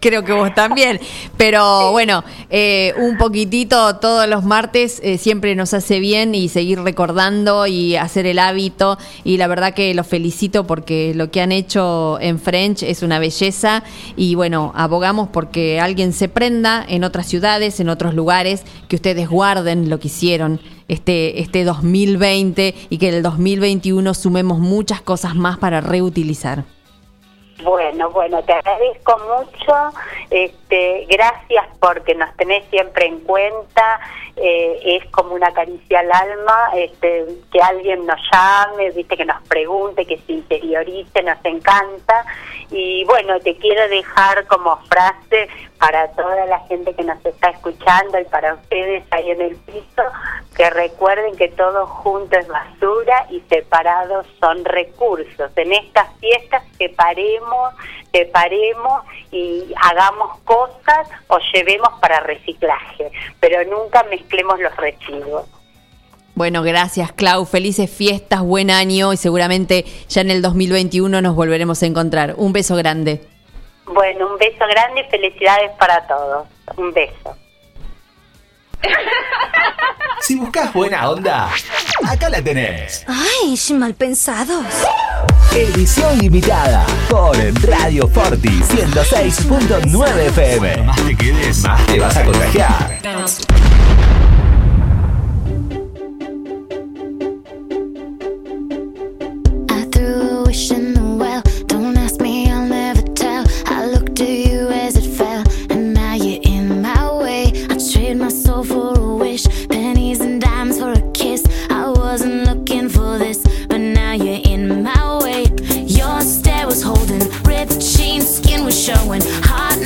Creo que vos también. Pero bueno, eh, un poquitito todos los martes eh, siempre nos hace bien y seguir recordando y hacer el hábito. Y la verdad que los felicito porque lo que han hecho en French es una belleza. Y bueno, abogamos porque alguien se prenda en otras ciudades, en otros lugares, que ustedes guarden lo que hicieron este, este 2020 y que en el 2021 sumemos muchas cosas más para reutilizar. Bueno, bueno, te agradezco mucho. Este, gracias porque nos tenés siempre en cuenta. Eh, es como una caricia al alma, este, que alguien nos llame, viste, que nos pregunte, que se interiorice, nos encanta. Y bueno, te quiero dejar como frase para toda la gente que nos está escuchando y para ustedes ahí en el piso, que recuerden que todo junto es basura y separados son recursos. En estas fiestas separemos, separemos y hagamos cosas o llevemos para reciclaje, pero nunca mezclemos los residuos. Bueno, gracias Clau, felices fiestas, buen año y seguramente ya en el 2021 nos volveremos a encontrar. Un beso grande. Bueno, un beso grande y felicidades para todos. Un beso. Si buscas buena onda, acá la tenés. Ay, mal pensados. Edición limitada por Radio Forti 106.9 FM. Más te quedes, más te vas a contagiar. I threw a wish in the well. Don't ask me, showing. Hot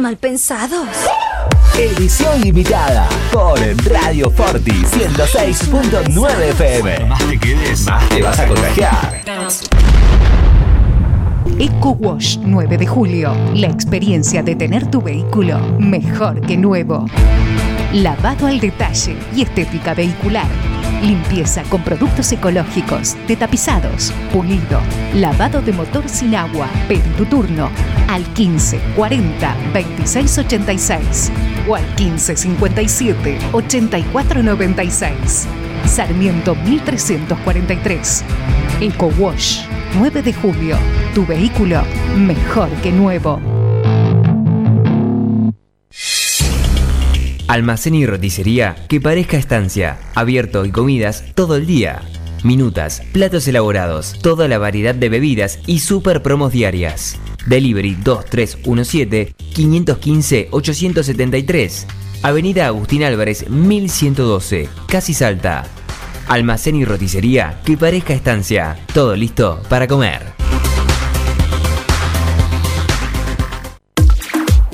mal pensados. Edición limitada por Radio Forti 106.9 FM. Más te quedes, más te vas a contagiar. Eco Wash 9 de julio. La experiencia de tener tu vehículo mejor que nuevo. Lavado al detalle y estética vehicular. Limpieza con productos ecológicos, detapizados, pulido, lavado de motor sin agua. Pedí tu turno al 15 40 26 86 o al 15 57 84 96. Sarmiento 1343. Eco Wash 9 de julio. Tu vehículo mejor que nuevo. Almacén y roticería que parezca estancia. Abierto y comidas todo el día. Minutas, platos elaborados, toda la variedad de bebidas y super promos diarias. Delivery 2317-515-873. Avenida Agustín Álvarez 1112, Casi Salta. Almacén y roticería que parezca estancia. Todo listo para comer.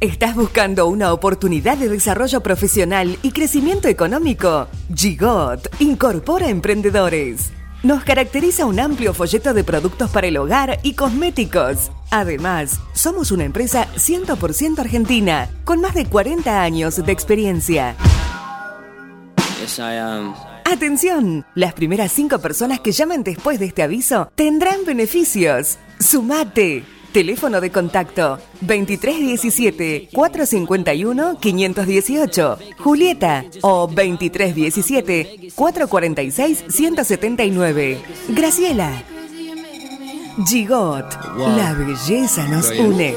¿Estás buscando una oportunidad de desarrollo profesional y crecimiento económico? Gigot incorpora emprendedores. Nos caracteriza un amplio folleto de productos para el hogar y cosméticos. Además, somos una empresa 100% argentina, con más de 40 años de experiencia. Atención, las primeras cinco personas que llamen después de este aviso tendrán beneficios. Sumate. Teléfono de contacto 2317 451 518. Julieta o 2317 446 179. Graciela. Gigot. La belleza nos une.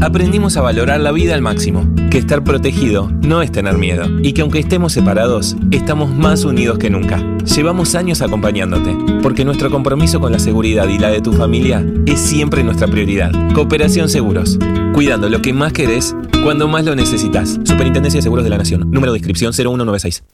Aprendimos a valorar la vida al máximo, que estar protegido no es tener miedo y que aunque estemos separados, estamos más unidos que nunca. Llevamos años acompañándote, porque nuestro compromiso con la seguridad y la de tu familia es siempre nuestra prioridad. Cooperación Seguros, cuidando lo que más querés cuando más lo necesitas. Superintendencia de Seguros de la Nación, número de inscripción 0196.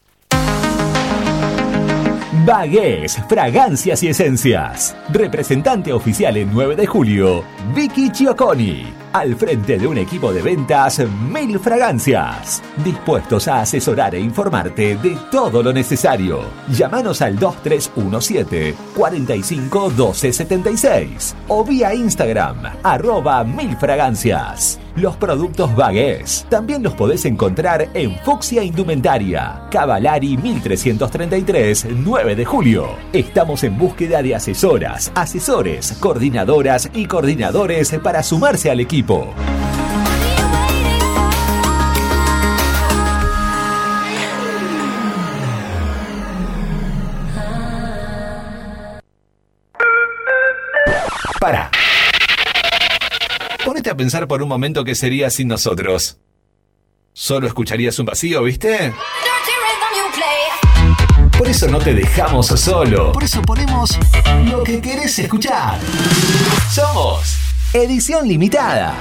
Bagués, fragancias y esencias. Representante oficial en 9 de julio, Vicky Chioconi. Al frente de un equipo de ventas Mil Fragancias. Dispuestos a asesorar e informarte de todo lo necesario. Llámanos al 2317 45 12 76 o vía Instagram arroba Mil Fragancias. Los productos Bagués también los podés encontrar en Fuxia Indumentaria, Cavalari 1333, 9 de julio. Estamos en búsqueda de asesoras, asesores, coordinadoras y coordinadores para sumarse al equipo. Pensar por un momento qué sería sin nosotros. Solo escucharías un vacío, ¿viste? Por eso no te dejamos solo. Por eso ponemos lo que querés escuchar. Somos Edición Limitada.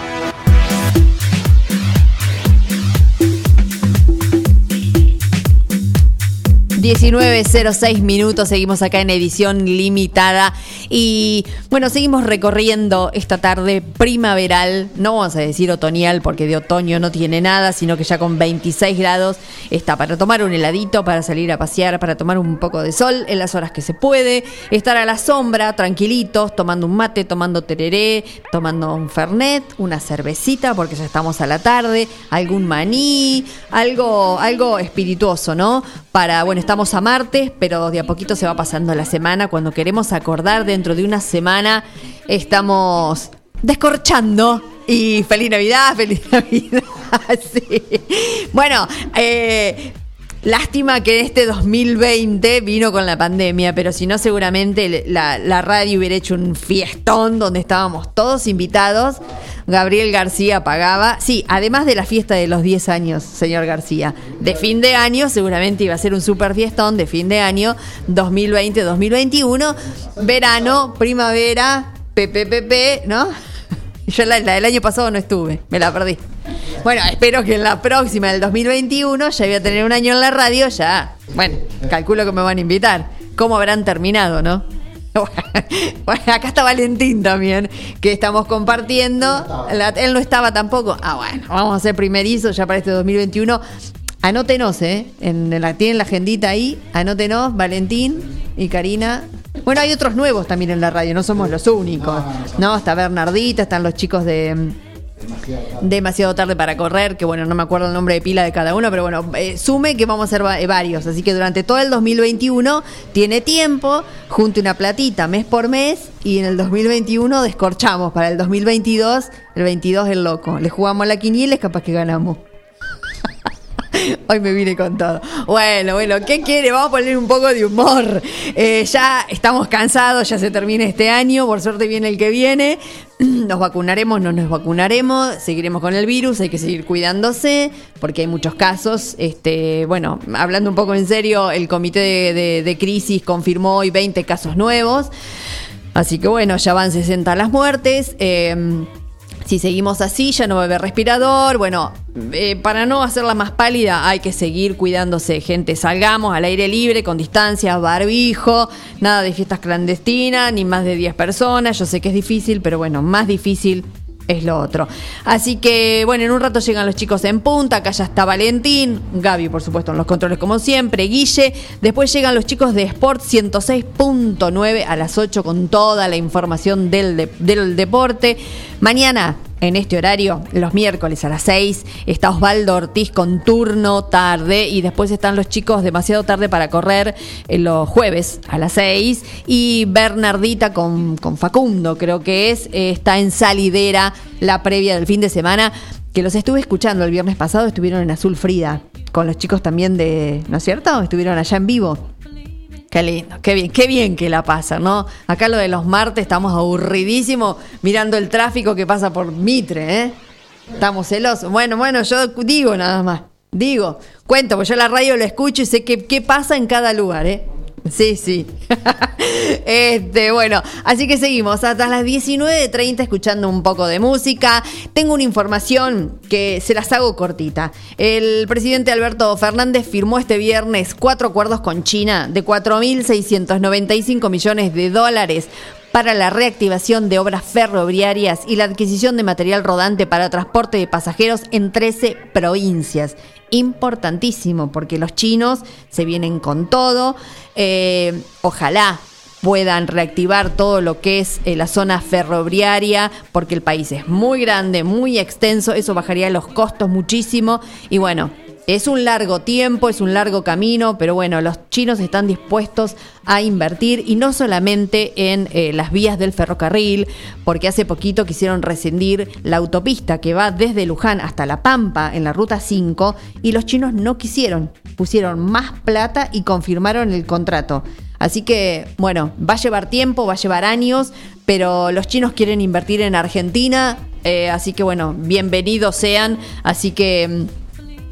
19.06 minutos, seguimos acá en edición limitada. Y bueno, seguimos recorriendo esta tarde primaveral, no vamos a decir otoñal porque de otoño no tiene nada, sino que ya con 26 grados está para tomar un heladito, para salir a pasear, para tomar un poco de sol en las horas que se puede, estar a la sombra, tranquilitos, tomando un mate, tomando tereré, tomando un fernet, una cervecita porque ya estamos a la tarde, algún maní, algo, algo espirituoso, ¿no? Para, bueno, estamos a martes, pero de a poquito se va pasando la semana. Cuando queremos acordar dentro de una semana, estamos descorchando. Y feliz Navidad, feliz Navidad. sí. Bueno, eh, Lástima que este 2020 vino con la pandemia, pero si no, seguramente la, radio hubiera hecho un fiestón donde estábamos todos invitados. Gabriel García pagaba. Sí, además de la fiesta de los 10 años, señor García. De fin de año, seguramente iba a ser un super fiestón de fin de año 2020-2021. Verano, primavera, PPPP, ¿no? Yo la, del año pasado no estuve, me la perdí. Bueno, espero que en la próxima del 2021 ya voy a tener un año en la radio, ya. Bueno, calculo que me van a invitar. ¿Cómo habrán terminado, no? Bueno, acá está Valentín también, que estamos compartiendo. Él no estaba tampoco. Ah, bueno, vamos a hacer primerizo ya para este 2021. Anótenos, ¿eh? Tienen la agendita ahí. Anótenos, Valentín y Karina. Bueno, hay otros nuevos también en la radio, no somos los únicos. No, está Bernardita, están los chicos de. mm, Demasiado tarde para correr, que bueno, no me acuerdo el nombre de pila de cada uno, pero bueno, eh, sume que vamos a ser eh, varios. Así que durante todo el 2021 tiene tiempo, junte una platita mes por mes y en el 2021 descorchamos. Para el 2022, el 22 el loco. Le jugamos la quiniela, es capaz que ganamos. Hoy me vine con todo. Bueno, bueno, ¿qué quiere? Vamos a poner un poco de humor. Eh, ya estamos cansados, ya se termina este año, por suerte viene el que viene. Nos vacunaremos, no nos vacunaremos, seguiremos con el virus, hay que seguir cuidándose, porque hay muchos casos. Este, bueno, hablando un poco en serio, el comité de, crisis confirmó hoy 20 casos nuevos. Así que bueno, ya van 60 las muertes. Eh, si seguimos así, ya no va a haber respirador. Bueno, eh, para no hacerla más pálida, hay que seguir cuidándose, gente. Salgamos al aire libre, con distancia, barbijo, nada de fiestas clandestinas, ni más de 10 personas. Yo sé que es difícil, pero bueno, más difícil es lo otro. Así que, bueno, en un rato llegan los chicos en punta. Acá ya está Valentín, Gaby, por supuesto, en los controles como siempre, Guille. Después llegan los chicos de Sport 106.9 a las 8 con toda la información del, de- del deporte. Mañana, en este horario, los miércoles a las 6, está Osvaldo Ortiz con turno tarde. Y después están los chicos demasiado tarde para correr eh, los jueves a las 6. Y Bernardita con, con Facundo, creo que es. eh, está en salidera la previa del fin de semana. Que los estuve escuchando el viernes pasado, estuvieron en Azul Frida. Con los chicos también de. ¿No es cierto? Estuvieron allá en vivo. Qué lindo, qué bien, qué bien que la pasa, ¿no? Acá lo de los martes estamos aburridísimos mirando el tráfico que pasa por Mitre, ¿eh? Estamos celosos. Bueno, bueno, yo digo nada más. Digo, cuento, pues yo la radio lo escucho y sé qué, qué pasa en cada lugar, ¿eh? Sí, sí. Este, bueno, así que seguimos hasta las 19.30 escuchando un poco de música. Tengo una información que se las hago cortita. El presidente Alberto Fernández firmó este viernes cuatro acuerdos con China de 4.695 millones de dólares para la reactivación de obras ferroviarias y la adquisición de material rodante para transporte de pasajeros en 13 provincias. Importantísimo, porque los chinos se vienen con todo. Eh, ojalá puedan reactivar todo lo que es eh, la zona ferroviaria, porque el país es muy grande, muy extenso, eso bajaría los costos muchísimo. Y bueno, es un largo tiempo, es un largo camino, pero bueno, los chinos están dispuestos a invertir y no solamente en eh, las vías del ferrocarril, porque hace poquito quisieron rescindir la autopista que va desde Luján hasta La Pampa en la ruta 5 y los chinos no quisieron, pusieron más plata y confirmaron el contrato. Así que, bueno, va a llevar tiempo, va a llevar años, pero los chinos quieren invertir en Argentina, eh, así que bueno, bienvenidos sean, así que...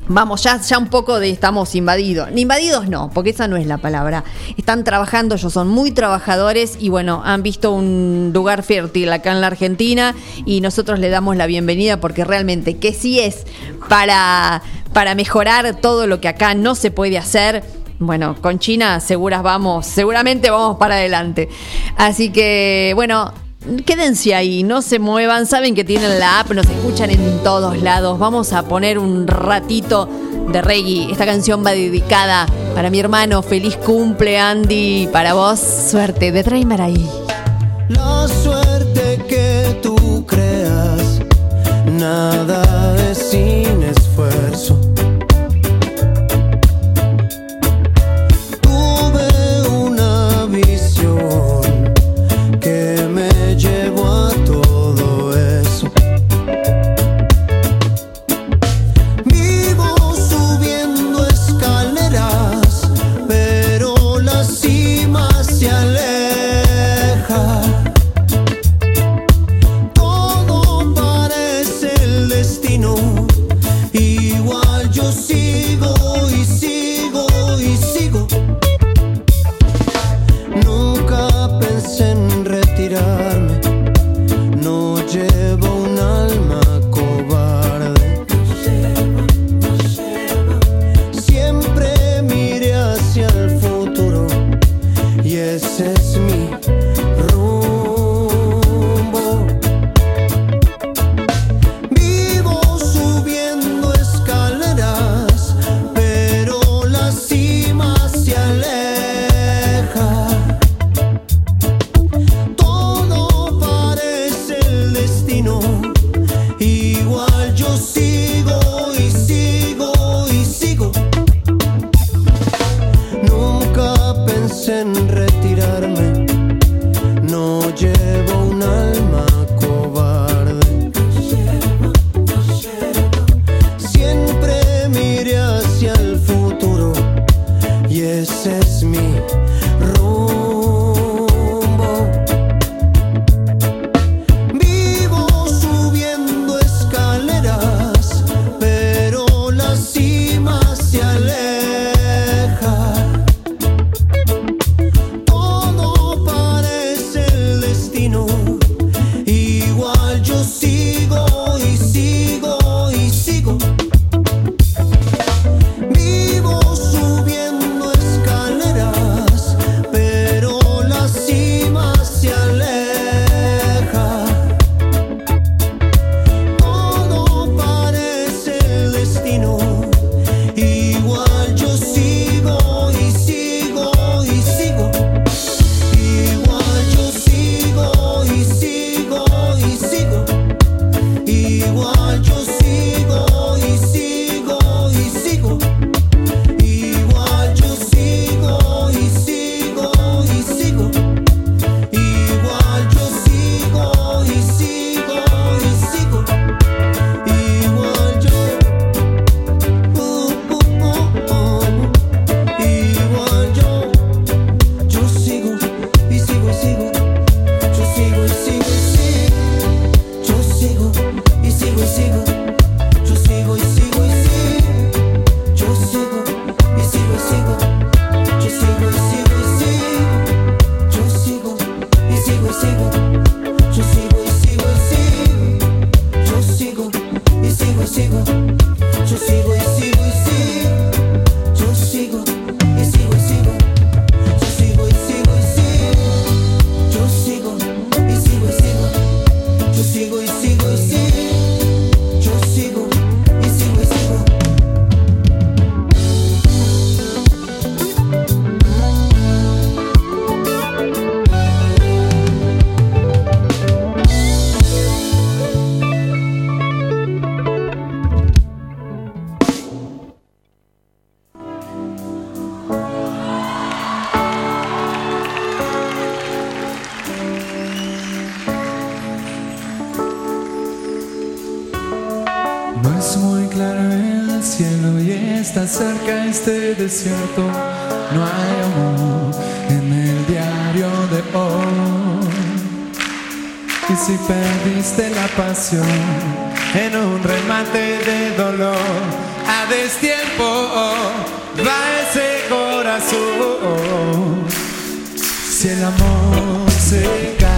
Vamos, ya, ya un poco de estamos invadidos. Invadidos no, porque esa no es la palabra. Están trabajando, ellos son muy trabajadores y bueno, han visto un lugar fértil acá en la Argentina y nosotros le damos la bienvenida porque realmente que sí es para, para mejorar todo lo que acá no se puede hacer. Bueno, con China seguras vamos, seguramente vamos para adelante. Así que, bueno, Quédense ahí, no se muevan, saben que tienen la app, nos escuchan en todos lados. Vamos a poner un ratito de reggae. Esta canción va dedicada para mi hermano. Feliz cumple, Andy. Para vos, suerte de Traimer ahí. La suerte que tú creas, nada está cerca este desierto. No hay amor en el diario de hoy. Y si perdiste la pasión en un remate de dolor, a destiempo va ese corazón. Si el amor se cae,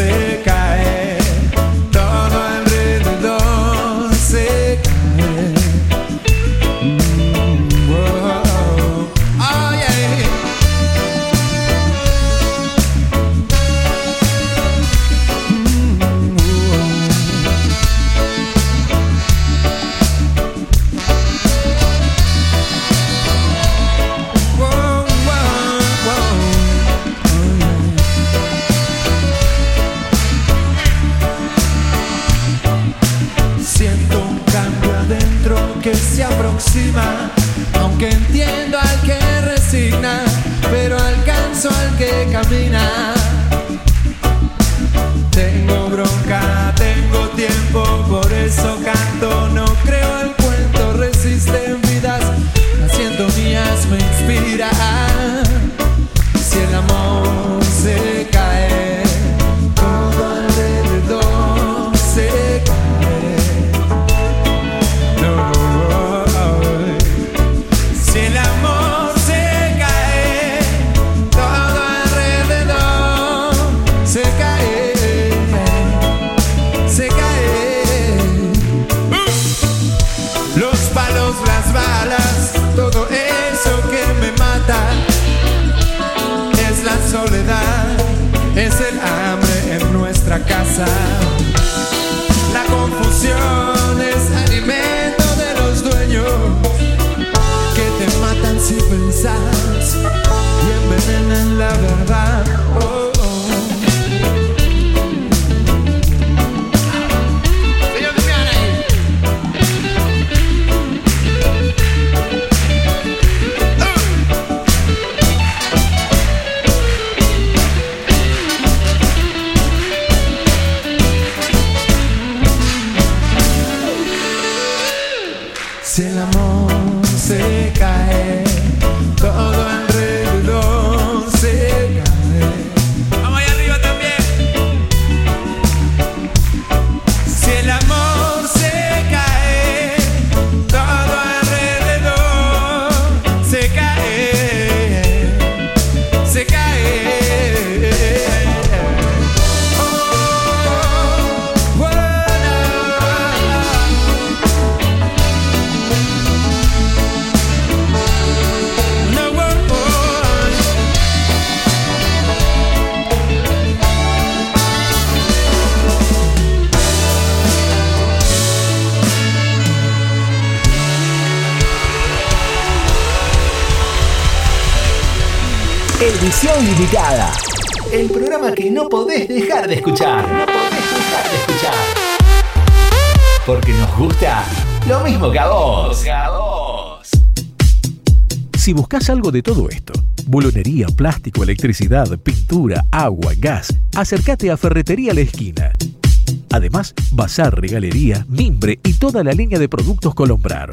amor Edición limitada. El programa que no podés dejar de escuchar. No podés dejar de escuchar. Porque nos gusta lo mismo que a vos. Si buscas algo de todo esto, bulonería, plástico, electricidad, pintura, agua, gas, acércate a Ferretería La Esquina. Además, bazar, regalería, mimbre y toda la línea de productos Colombrar.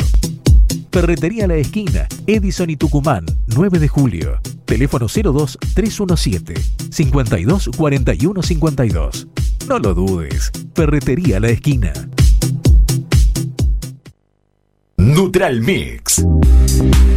Ferretería La Esquina, Edison y Tucumán, 9 de julio. Teléfono 02 317 52 41 52. No lo dudes. Ferretería La Esquina. Nutral Mix.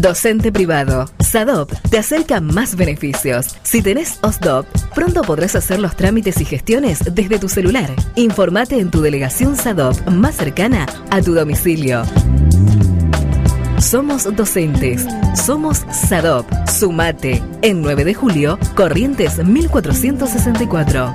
Docente privado. SADOP te acerca más beneficios. Si tenés OSDOP, pronto podrás hacer los trámites y gestiones desde tu celular. Informate en tu delegación SADOP más cercana a tu domicilio. Somos docentes. Somos SADOP. Sumate. En 9 de julio, Corrientes 1464.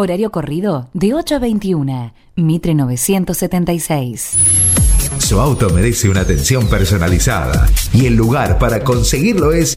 Horario corrido de 8 a 21. Mitre 976. Su auto merece una atención personalizada y el lugar para conseguirlo es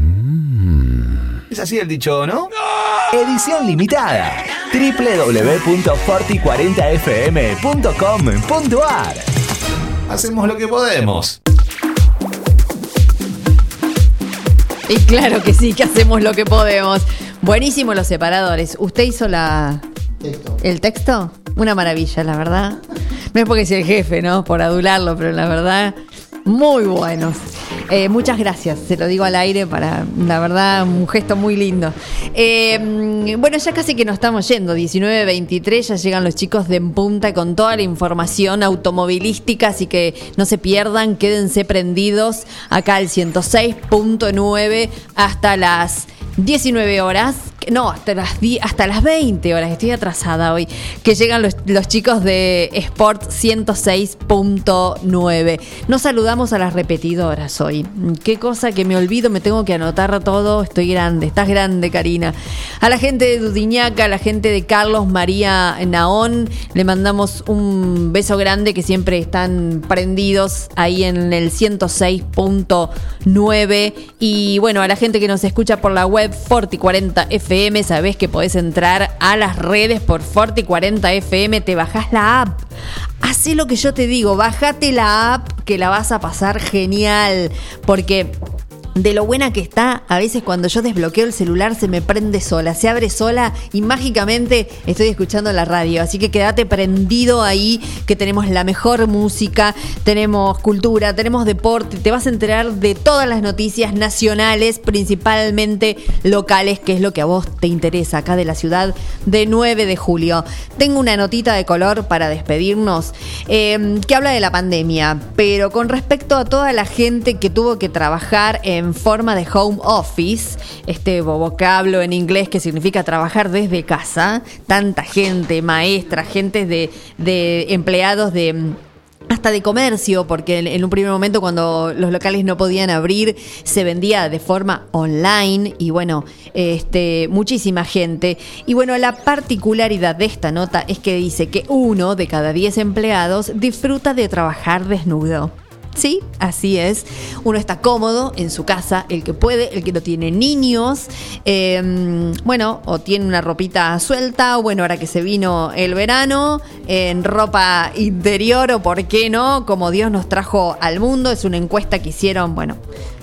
Es así el dicho, ¿no? Edición limitada. www.forti40fm.com.ar Hacemos lo que podemos. Y claro que sí, que hacemos lo que podemos. Buenísimo los separadores. ¿Usted hizo la. ¿El texto? Una maravilla, la verdad. No es porque sea el jefe, ¿no? Por adularlo, pero la verdad, muy buenos. Eh, muchas gracias, se lo digo al aire para, la verdad, un gesto muy lindo. Eh, bueno, ya casi que nos estamos yendo, 19.23, ya llegan los chicos de En Punta con toda la información automovilística, así que no se pierdan, quédense prendidos acá al 106.9 hasta las 19 horas. No, hasta las, hasta las 20 horas, estoy atrasada hoy, que llegan los, los chicos de Sport 106.9. Nos saludamos a las repetidoras hoy. Qué cosa que me olvido, me tengo que anotar todo, estoy grande, estás grande, Karina. A la gente de Dudiñaca, a la gente de Carlos María Naón, le mandamos un beso grande que siempre están prendidos ahí en el 106.9. Y bueno, a la gente que nos escucha por la web Forti40 FM, sabés que podés entrar a las redes por Forti40 FM, te bajás la app. Hacé lo que yo te digo, bájate la app que la vas a pasar genial. Porque de lo buena que está, a veces cuando yo desbloqueo el celular se me prende sola, se abre sola y mágicamente estoy escuchando la radio. Así que quédate prendido ahí, que tenemos la mejor música, tenemos cultura, tenemos deporte, te vas a enterar de todas las noticias nacionales, principalmente locales, que es lo que a vos te interesa acá de la ciudad de 9 de julio. Tengo una notita de color para despedirnos eh, que habla de la pandemia, pero con respecto a toda la gente que tuvo que trabajar en forma de home office, este vocablo en inglés que significa trabajar desde casa, tanta gente, maestra, gente de, de empleados de hasta de comercio, porque en, en un primer momento cuando los locales no podían abrir, se vendía de forma online y bueno, este, muchísima gente. Y bueno, la particularidad de esta nota es que dice que uno de cada 10 empleados disfruta de trabajar desnudo. Sí, así es. Uno está cómodo en su casa, el que puede, el que no tiene niños, eh, bueno, o tiene una ropita suelta, o bueno, ahora que se vino el verano, en ropa interior, o por qué no, como Dios nos trajo al mundo, es una encuesta que hicieron, bueno,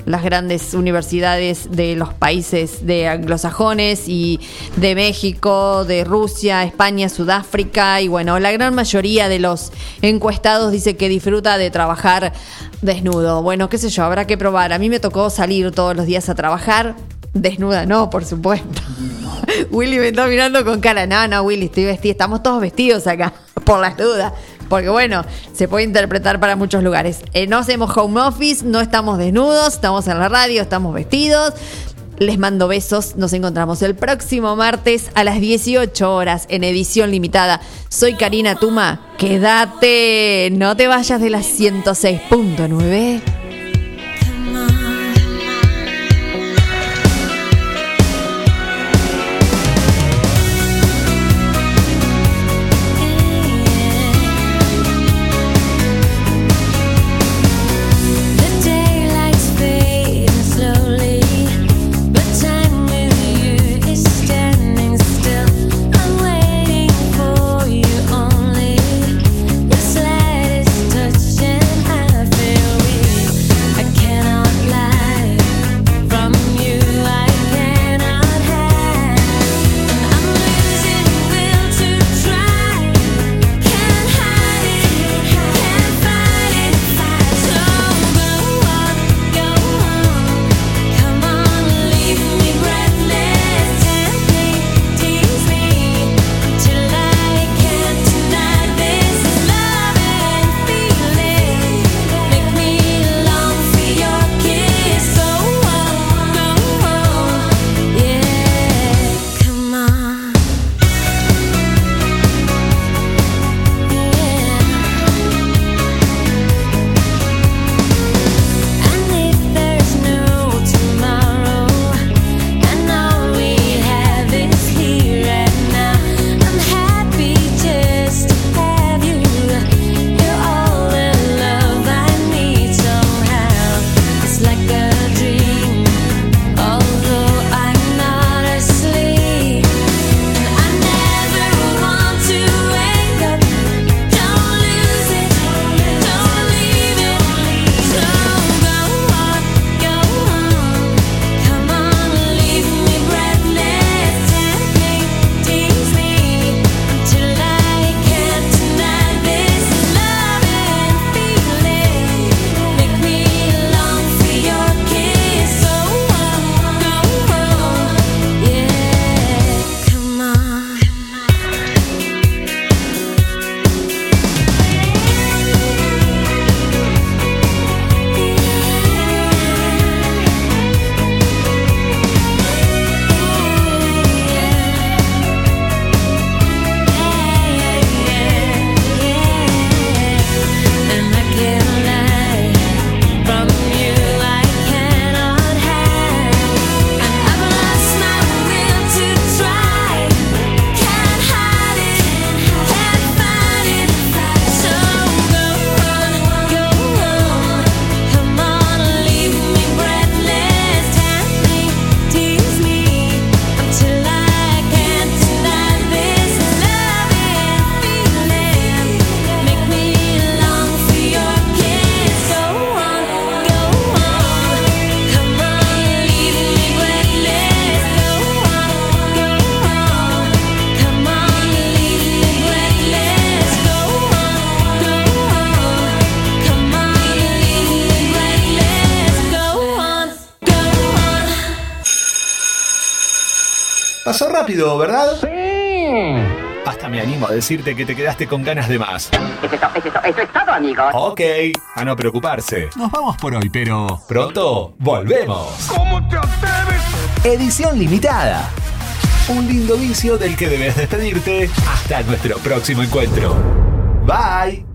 las grandes universidades de los países de anglosajones y de México, de Rusia, España, Sudáfrica y bueno, la gran mayoría de los encuestados dice que disfruta de trabajar desnudo. Bueno, qué sé yo, habrá que probar. A mí me tocó salir todos los días a trabajar. Desnuda, no, por supuesto. Willy me está mirando con cara. No, no, Willy, estoy vestida. Estamos todos vestidos acá, por las dudas. Porque bueno, se puede interpretar para muchos lugares. Eh, no hacemos home office, no estamos desnudos, estamos en la radio, estamos vestidos. Les mando besos. Nos encontramos el próximo martes a las 18 horas en edición limitada. Soy Karina Tuma. Quédate, no te vayas de las 106.9. ¿verdad? Sí. Hasta me animo a decirte que te quedaste con ganas de más. Eso es todo, amigos. Ok, a no preocuparse. Nos vamos por hoy, pero pronto volvemos. ¿Cómo te atreves? Edición limitada. Un lindo vicio del que debes despedirte hasta nuestro próximo encuentro. Bye.